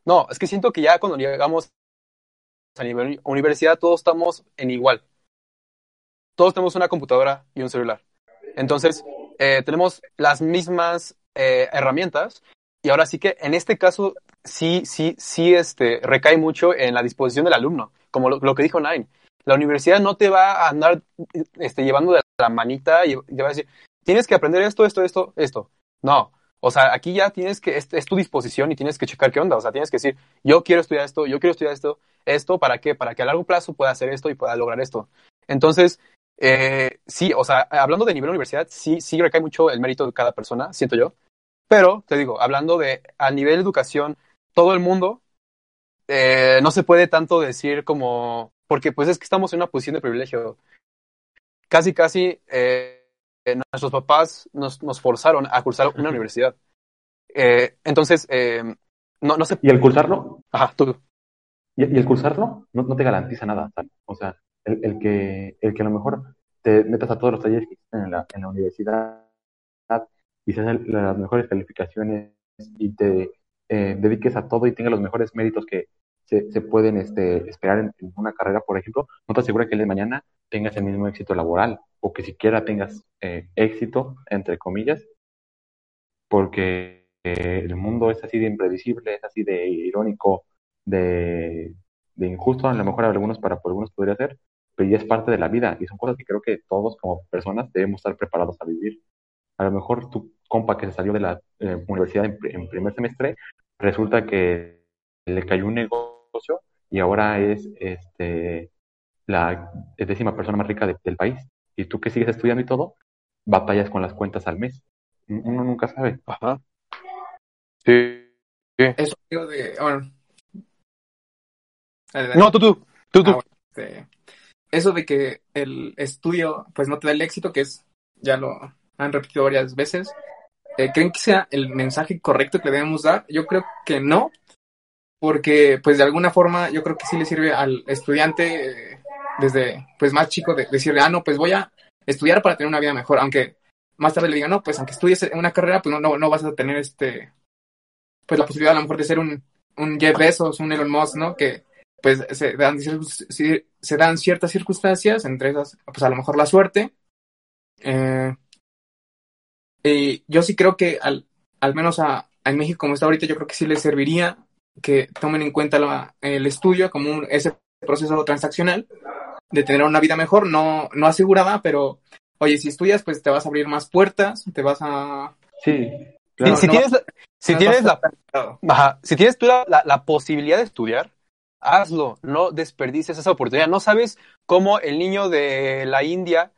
No, es que siento que ya cuando llegamos a nivel universidad todos estamos en igual. Todos tenemos una computadora y un celular. Entonces, eh, tenemos las mismas eh, herramientas y ahora sí que en este caso sí, sí, sí este, recae mucho en la disposición del alumno, como lo, que dijo Nine. La universidad no te va a andar este, llevando de la manita y te va a decir, tienes que aprender esto, esto, esto, esto. No, o sea, aquí ya tienes que, es, tu disposición y tienes que checar qué onda. O sea, tienes que decir, yo quiero estudiar esto, yo quiero estudiar esto, esto, ¿para qué? Para que a largo plazo pueda hacer esto y pueda lograr esto. Entonces, eh, sí, o sea, hablando de nivel universidad, sí, sí recae mucho el mérito de cada persona, siento yo. Pero, te digo, hablando de a nivel educación, todo el mundo, eh, no se puede tanto decir como, porque pues es que estamos en una posición de privilegio. Casi, casi, eh, nuestros papás nos, nos forzaron a cursar una universidad. Eh, entonces, eh, no, no sé. ¿Y el cursarlo? Ajá, tú. Y, y el cursarlo no, no, te garantiza nada. O sea, el, el, que, el que a lo mejor te metas a todos los talleres que existen en la, en la universidad y seas las mejores calificaciones y te eh, dediques a todo y tengas los mejores méritos que se, se pueden este, esperar en, en, una carrera, por ejemplo, no te asegura que el de mañana tengas el mismo éxito laboral o que siquiera tengas eh, éxito, entre comillas, porque eh, el mundo es así de imprevisible, es así de irónico, de, de injusto, a lo mejor algunos para algunos podría ser, pero ya es parte de la vida y son cosas que creo que todos como personas debemos estar preparados a vivir. A lo mejor tu compa que se salió de la eh, universidad en, en primer semestre, resulta que le cayó un negocio y ahora es este la décima persona más rica de, del país. Y tú que sigues estudiando y todo, batallas con las cuentas al mes. Uno nunca sabe. Ajá. Sí. sí. Eso digo de. Bueno. No, tú, tú. tú, tú. Ah, bueno, este, eso de que el estudio pues no te da el éxito, que es, ya lo han repetido varias veces. Eh, ¿Creen que sea el mensaje correcto que debemos dar? Yo creo que no, porque pues de alguna forma yo creo que sí le sirve al estudiante eh, desde pues más chico de decirle, ah, no, pues voy a estudiar para tener una vida mejor, aunque más tarde le diga, no, pues aunque estudies una carrera, pues no, no, no vas a tener este, pues la posibilidad a lo mejor de ser un, un Jeff Bezos, un Elon Musk, ¿no? Que pues se dan, se dan ciertas circunstancias, entre esas, pues a lo mejor la suerte. Eh, y yo sí creo que al, al menos a, a, en México como está ahorita, yo creo que sí les serviría que tomen en cuenta la, el estudio como un, ese proceso transaccional de tener una vida mejor, no, no asegurada, pero oye, si estudias, pues te vas a abrir más puertas, te vas a... Sí. Claro. Si, no, tienes, la, si, no tienes la, ajá, si tienes tú la, la, la, posibilidad de estudiar, hazlo, no desperdicies esa oportunidad. No sabes cómo el niño de la India,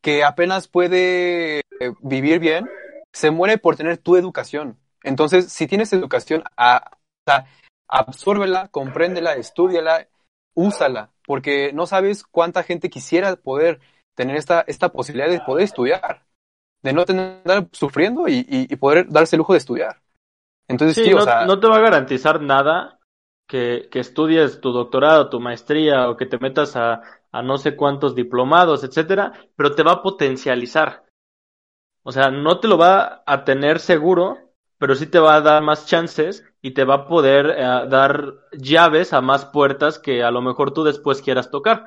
que apenas puede vivir bien, se muere por tener tu educación. Entonces, si tienes educación, a, a, absórbela, compréndela, estudiala, úsala, porque no sabes cuánta gente quisiera poder tener esta, esta posibilidad de poder estudiar, de no tener sufriendo y, y, y poder darse el lujo de estudiar. Entonces, sí, sí no, o sea, no, te va a garantizar nada que, que, estudies tu doctorado, tu maestría o que te metas a, a no sé cuántos diplomados, etcétera, pero te va a potencializar. O sea, no te lo va a tener seguro, pero sí te va a dar más chances y te va a poder eh, dar llaves a más puertas que a lo mejor tú después quieras tocar.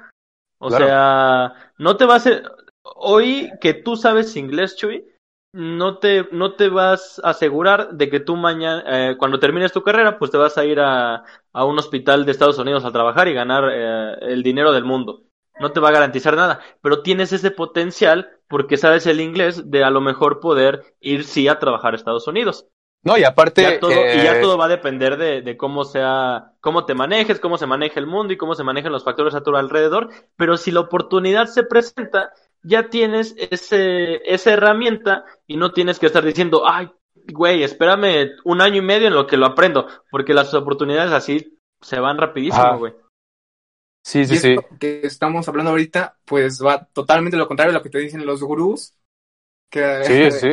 O claro. sea, no te va a hacer... Hoy que tú sabes inglés, Chuy, no te, no te vas a asegurar de que tú mañana, eh, cuando termines tu carrera, pues te vas a ir a, a, un hospital de Estados Unidos a trabajar y ganar eh, el dinero del mundo. no te va a garantizar nada, pero tienes ese potencial porque sabes el inglés de a lo mejor poder ir sí a trabajar a Estados Unidos. No, y aparte. Ya todo, eh, Y ya todo va a depender de, de cómo sea, cómo te manejes, cómo se maneja el mundo y cómo se manejan los factores a tu alrededor. Pero si la oportunidad se presenta, ya tienes ese, esa herramienta y no tienes que estar diciendo, ay, güey, espérame un año y medio en lo que lo aprendo, porque las oportunidades así se van rapidísimo, Ajá. güey. Sí, Y sí, sí. que estamos hablando ahorita, pues va totalmente lo contrario a lo que te dicen los gurús. Que, Sí, sí.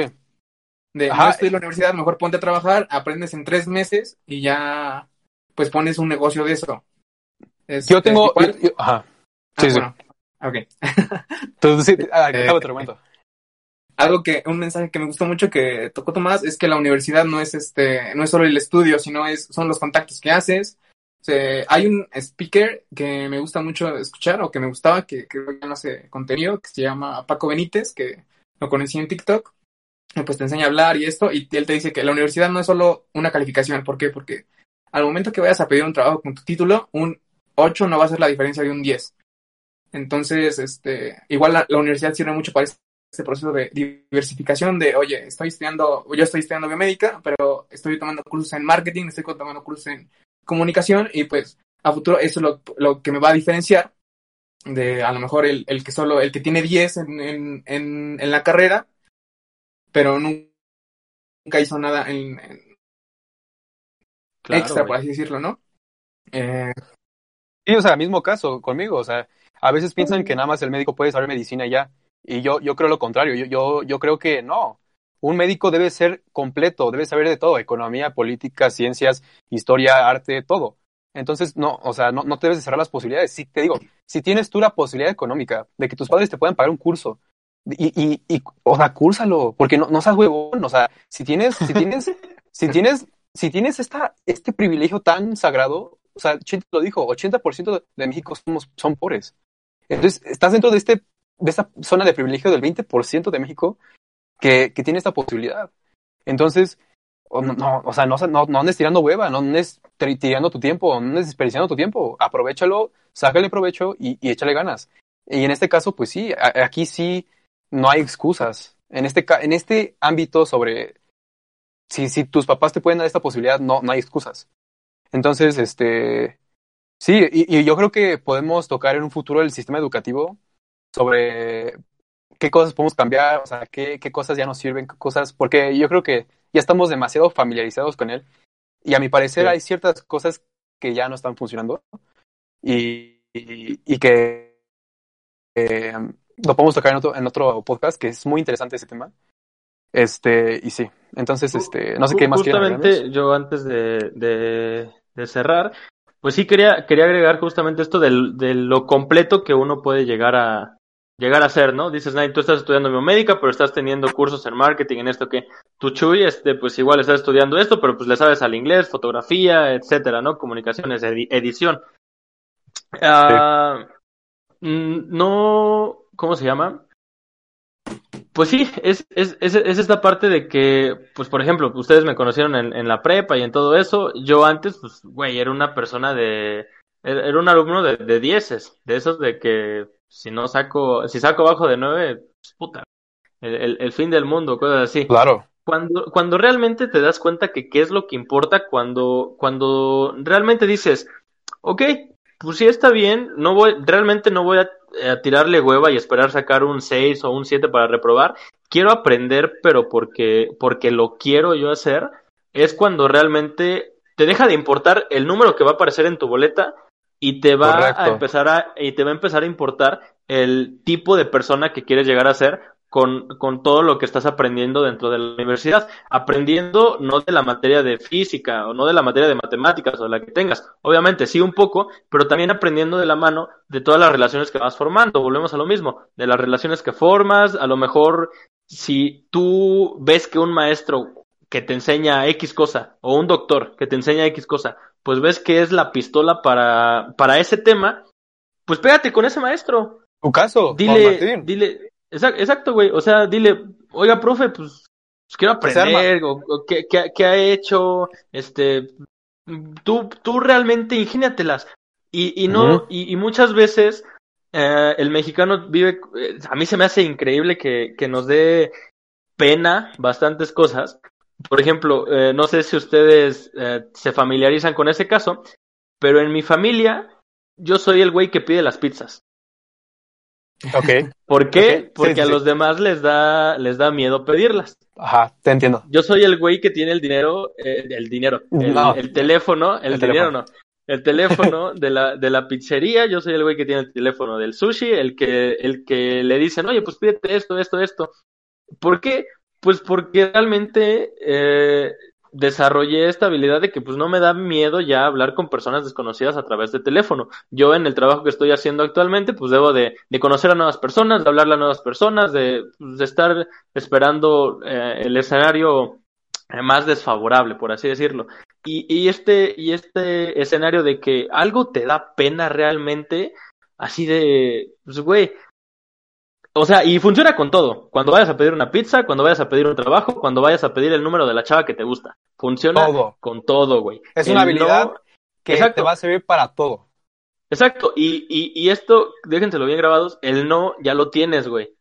De Ajá. no estoy en la universidad, mejor ponte a trabajar, aprendes en tres meses y ya pues pones un negocio de eso. Yo tengo. yo- yo- ajá. Ah, Sí, sí. bueno, ok. Entonces, sí, ah, Eh, otro momento. Algo que, un mensaje que me gustó mucho que tocó Tomás es que la universidad no es este, no es solo el estudio, sino es, son los contactos que haces. O sea, hay un speaker que me gusta mucho escuchar o que me gustaba, que creo que ya no hace contenido, que se llama Paco Benítez, que lo conocí en TikTok. Pues te enseña a hablar y esto, y él te dice que la universidad no es solo una calificación. ¿Por qué? Porque al momento que vayas a pedir un trabajo con tu título, un 8 no va a ser la diferencia de un 10. Entonces, este, igual la, la universidad sirve mucho para este proceso de diversificación de, oye, estoy estudiando, yo estoy estudiando biomédica, pero estoy tomando cursos en marketing, estoy tomando cursos en comunicación y pues a futuro eso es lo, lo que me va a diferenciar de a lo mejor el, el que solo, el que tiene 10 en, en, en, en la carrera, pero nunca hizo nada en, en Claro, extra, güey. por así decirlo, ¿no? Eh, Sí, o sea, mismo caso conmigo, o sea, a veces piensan que nada más el médico puede saber medicina y ya, y yo, yo creo lo contrario, yo, yo, yo creo que no, un médico debe ser completo, debe saber de todo, economía, política, ciencias, historia, arte, todo. Entonces, no, o sea, no, no te debes de cerrar las posibilidades. Si te digo, si tienes tú la posibilidad económica de que tus padres te puedan pagar un curso, y, y, y o sea, cúrsalo, porque no, no seas huevón, o sea, si tienes, si tienes, si tienes, si tienes esta, este privilegio tan sagrado, o sea, Chente lo dijo, 80% de México somos, son pobres. Entonces, estás dentro de este, de esta zona de privilegio del 20% de México que, que tiene esta posibilidad. Entonces, no, no, o sea, no, no, no andes tirando hueva, no andes tirando tu tiempo, no andes desperdiciando tu tiempo. Aprovechalo, sácale provecho y, y échale ganas. Y en este caso, pues sí, a- aquí sí no hay excusas. En este, en este ámbito sobre si, si tus papás te pueden dar esta posibilidad, no, no hay excusas. Entonces, este, sí, y, y yo creo que podemos tocar en un futuro el sistema educativo sobre qué cosas podemos cambiar, o sea, qué, qué cosas ya nos sirven, qué cosas, porque yo creo que ya estamos demasiado familiarizados con él y a mi parecer Sí. hay ciertas cosas que ya no están funcionando y, y, y que eh, lo podemos tocar en otro, en otro podcast, que es muy interesante ese tema. Este, y sí, entonces, este, no sé qué más Justamente yo antes de, de, de cerrar, pues sí quería, quería agregar justamente esto del, de lo completo que uno puede llegar a llegar a ser, ¿no? Dices, Nay, tú estás estudiando biomédica, pero estás teniendo cursos en marketing, en esto que tu Chuy, este, pues igual estás estudiando esto, pero pues le sabes al inglés, fotografía, etcétera, ¿no? Comunicaciones, edi- edición. Ah, no, ¿cómo se llama? Pues sí, es, es, es, es esta parte de que, pues por ejemplo, ustedes me conocieron en, en la prepa y en todo eso. Yo antes, pues, güey, era una persona de, era un alumno de, de dieces, de esos de que si no saco, si saco bajo de nueve, pues, puta, el, el, el fin del mundo, cosas así. Claro, Cuando, cuando realmente te das cuenta que qué es lo que importa, cuando, cuando realmente dices, ok, pues sí está bien, no voy, realmente no voy a, a tirarle hueva y esperar sacar un 6 o un 7 para reprobar. Quiero aprender, pero porque, porque lo quiero yo hacer, es cuando realmente te deja de importar el número que va a aparecer en tu boleta y te va Correcto. a empezar a, y te va a empezar a importar el tipo de persona que quieres llegar a ser con, con todo lo que estás aprendiendo dentro de la universidad. Aprendiendo no de la materia de física o no de la materia de matemáticas o la que tengas. Obviamente sí un poco, pero también aprendiendo de la mano de todas las relaciones que vas formando. Volvemos a lo mismo, de las relaciones que formas. A lo mejor si tú ves que un maestro que te enseña X cosa o un doctor que te enseña X cosa, pues ves que es la pistola para, para ese tema, pues pégate con ese maestro. tu caso, Dile, dile, exacto, güey. O sea, dile, oiga, profe, pues, pues quiero aprender, o, o qué, qué, qué ha hecho, este, tú, tú realmente ingéniatelas. Y, y no, y muchas veces eh, el mexicano vive, eh, a mí se me hace increíble que, que nos dé pena bastantes cosas. Por ejemplo, eh, no sé si ustedes eh, se familiarizan con ese caso, pero en mi familia yo soy el güey que pide las pizzas. Ok. ¿Por qué? Porque sí, a sí. los demás les da, les da miedo pedirlas. Ajá, te entiendo. Yo soy el güey que tiene el dinero, eh, el dinero, el, No. el teléfono, el, El dinero teléfono. no, el teléfono de la, de la pizzería, yo soy el güey que tiene el teléfono del sushi, el que, el que le dicen, oye, pues pídete esto, esto, esto. ¿Por qué? Pues porque realmente eh, desarrollé esta habilidad de que pues no me da miedo ya hablar con personas desconocidas a través de teléfono. Yo en el trabajo que estoy haciendo actualmente, pues debo de, conocer a nuevas personas, de hablarle a nuevas personas, de, pues, estar esperando eh, el escenario eh, más desfavorable, por así decirlo. Y, y este, y este escenario de que algo te da pena realmente, así de, pues güey, o sea, y funciona con todo. Cuando vayas a pedir una pizza, cuando vayas a pedir un trabajo, cuando vayas a pedir el número de la chava que te gusta. Funciona Todo. con todo, güey. Es El una habilidad no- que Exacto. te va a servir para todo. Exacto, y, y, y esto, déjenselo bien grabados, el no ya lo tienes, güey.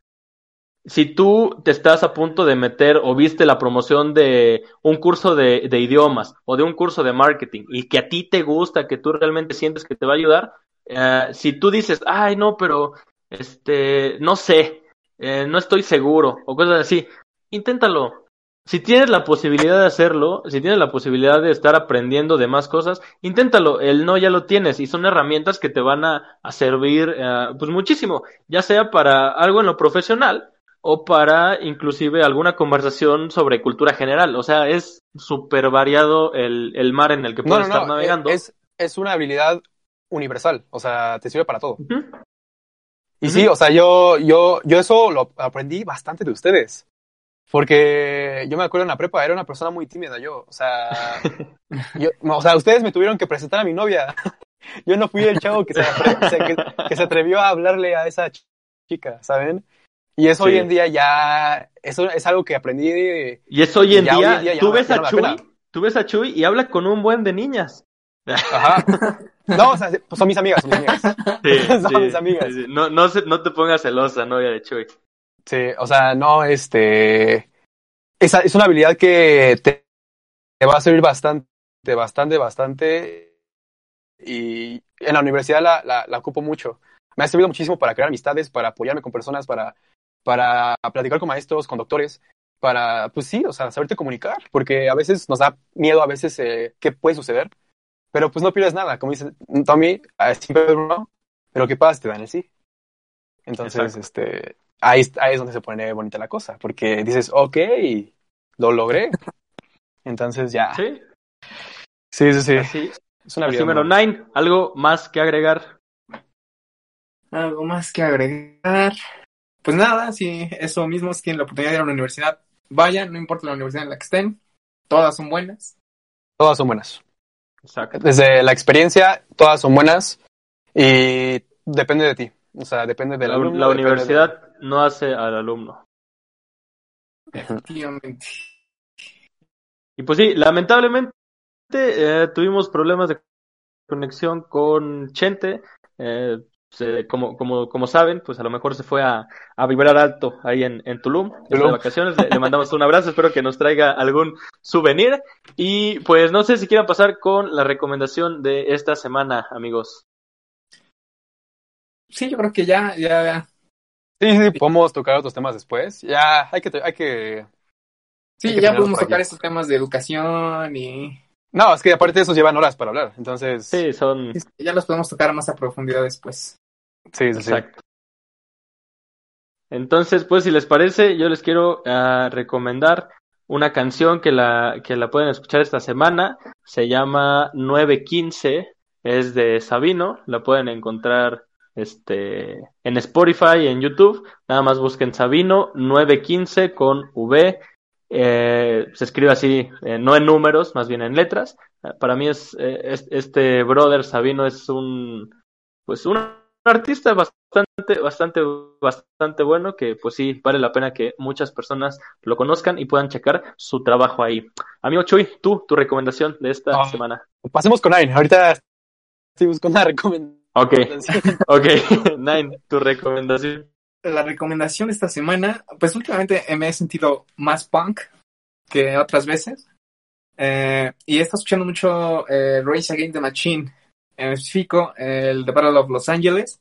Si tú te estás a punto de meter o viste la promoción de un curso de, de idiomas o de un curso de marketing y que a ti te gusta, que tú realmente sientes que te va a ayudar, eh, si tú dices, ay, no, pero, este, no sé, eh, no estoy seguro o cosas así, inténtalo. Si tienes la posibilidad de hacerlo, si tienes la posibilidad de estar aprendiendo de más cosas, inténtalo. El no ya lo tienes y son herramientas que te van a, a servir eh, pues muchísimo, ya sea para algo en lo profesional o para inclusive alguna conversación sobre cultura general. O sea, es súper variado el, el mar en el que puedes no, estar no. navegando. Es, es una habilidad universal. O sea, te sirve para todo. Y Ujú. sí, o sea, yo, yo, yo eso lo aprendí bastante de ustedes. Porque yo me acuerdo en la prepa, era una persona muy tímida yo. O sea, yo, o sea, ustedes me tuvieron que presentar a mi novia. Yo no fui el chavo que se, que, que se atrevió a hablarle a esa ch- chica, ¿saben? Y eso Sí. hoy en día ya, eso es algo que aprendí de, Y es hoy en, Ya hoy día, en día tú ves ya a Chuy, tú ves a Chuy y habla con un buen de niñas. Ajá. No, o sea, pues son mis amigas, son mis amigas. Son mis amigas. sí. No, no, se- no te pongas celosa, novia de Chuy. Sí, o sea, no, este. Esa es una habilidad que te, te va a servir bastante, bastante, bastante. Y en la universidad la, la, la ocupo mucho. Me ha servido muchísimo para crear amistades, para apoyarme con personas, para, para platicar con maestros, con doctores, para, pues sí, o sea, saberte comunicar, porque a veces nos da miedo, a veces, eh, qué puede suceder, pero pues no pierdes nada, como dice Tommy, eh, siempre no, pero qué pasa, te dan el sí. Entonces, Exacto. este, ahí, ahí es donde se pone bonita la cosa, porque dices, ok, lo logré. Entonces ya. Sí, Sí, sí, sí. así, Es una así habilidad mero. nueva. Nine, ¿algo más que agregar? Algo más que agregar. Pues nada, si eso mismo, si tienen la oportunidad de ir a una universidad, vayan, no importa la universidad en la que estén, todas son buenas. Todas son buenas. Exacto. Desde la experiencia, todas son buenas y depende de ti. O sea, depende de La, alumno. la de- universidad no hace al alumno. Efectivamente. Y pues sí, lamentablemente eh, tuvimos problemas de conexión con Chente. eh, se- como, como, como saben, pues a lo mejor se fue a, a vibrar alto ahí en, en Tulum, de vacaciones. Le, le mandamos un abrazo, espero que nos traiga algún souvenir. Y pues no sé si quieran pasar con la recomendación de esta semana, amigos. Sí, yo creo que ya, ya, Sí, sí, podemos tocar otros temas después. Ya, hay que, hay que... sí, Hay que ya podemos tocar estos temas de educación y No, es que aparte de esos llevan horas para hablar. Entonces, Sí, son... ya los podemos tocar más a profundidad después. sí, sí, sí. Exacto. Entonces, pues si les parece, yo les quiero ah, recomendar una canción que la, que la pueden escuchar esta semana. Se llama 915, es de Sabino, la pueden encontrar este, en Spotify y en YouTube. Nada más busquen Sabino 915 con V. Eh, se escribe así, eh, no en números, más bien en letras. Ah, Para mí es, eh, es- este brother Sabino es un, pues un artista bastante, bastante, bastante bueno que pues sí vale la pena que muchas personas lo conozcan y puedan checar su trabajo ahí. Amigo Chuy, tú, tu recomendación de esta Ah. semana. Pasemos con Nine. Ahorita estoy buscando una recomendación Ok, ok. Nine, tu recomendación. La recomendación esta semana, pues últimamente me he sentido más punk que otras veces. Eh, y he estado escuchando mucho eh, Race Against the Machine, en específico el The Battle of Los Angeles.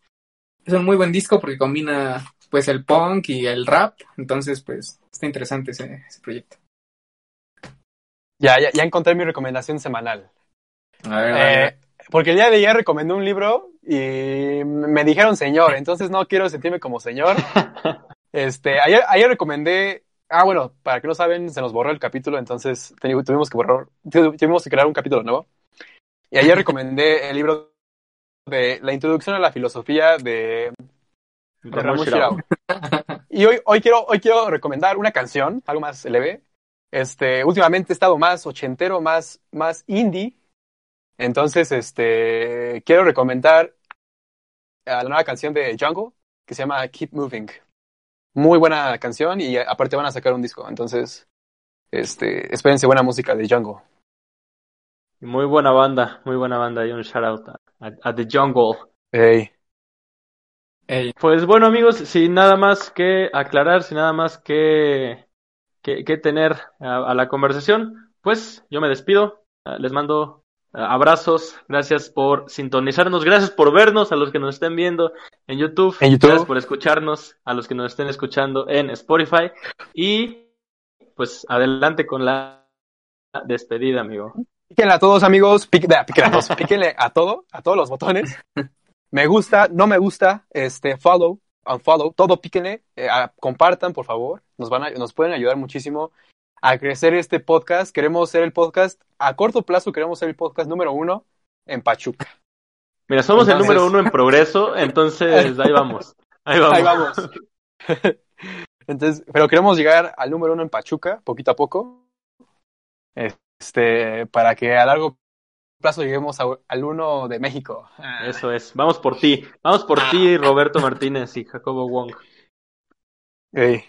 Es un muy buen disco porque combina pues el punk y el rap, entonces pues está interesante ese, ese proyecto. Ya, ya, ya encontré mi recomendación semanal. A ver, Eh, porque el día de ayer recomendé un libro y me dijeron señor, entonces no quiero sentirme como señor. Este, ayer, ayer recomendé, ah, bueno, para que no saben, se nos borró el capítulo, entonces tuvimos que borrar, tu- tuvimos que crear un capítulo nuevo. Y ayer recomendé el libro de La introducción a la filosofía de, de Ramón Shirao. Y hoy, hoy quiero, hoy quiero recomendar una canción, algo más leve. Este, últimamente he estado más ochentero, más, más indie. Entonces, este, quiero recomendar a la nueva canción de Jungle, que se llama Keep Moving. Muy buena canción y aparte van a sacar un disco. Entonces, este, espérense buena música de Jungle. Muy buena banda, muy buena banda. Y un shout out a, The Jungle. Ey. Ey, Pues bueno amigos, sin nada más que aclarar, sin nada más que, que, que tener a, a la conversación, pues yo me despido. Ah, Les mando abrazos, gracias por sintonizarnos, gracias por vernos a los que nos estén viendo en YouTube, En YouTube. gracias por escucharnos a los que nos estén escuchando en Spotify y pues adelante con la despedida, amigo. Píquenle a todos, amigos. Píquenle a todos. Píquenle a todo, a todos los botones. Me gusta, no me gusta, este, follow, unfollow, todo píquenle, eh, a- compartan, por favor. Nos van a, nos pueden ayudar muchísimo a crecer este podcast. Queremos ser el podcast, a corto plazo queremos ser el podcast número uno en Pachuca. Mira, somos el número uno en progreso, entonces ahí vamos. Ahí vamos. Ahí vamos. Entonces, pero queremos llegar al número uno en Pachuca, poquito a poco. Este, para que a largo plazo lleguemos a- al uno de México. Eso es. Vamos por ti. Vamos por ti, Roberto Martínez y Jacobo Wong. Ey.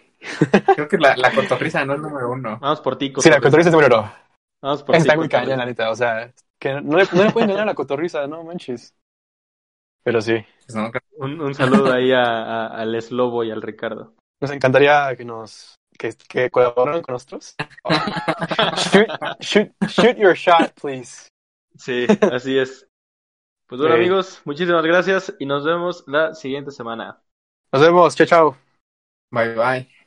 Creo que la, la cotorriza no es número uno. Vamos por ti, Sí, la Cotorriza. cotorriza es número uno. Vamos por Está ti, muy Cotorriza. cañón, la neta. O sea, que no le, no le pueden ganar a la cotorriza, no manches. Pero sí, Pues Un, un saludo ahí a, a- al Eslobo y al Ricardo. nos encantaría que nos que, que colaboren con nosotros. shoot, shoot, shoot your shot, please. Sí, así es. Pues bueno, Sí. amigos, muchísimas gracias y nos vemos la siguiente semana. Nos vemos, chao, chao. Bye bye.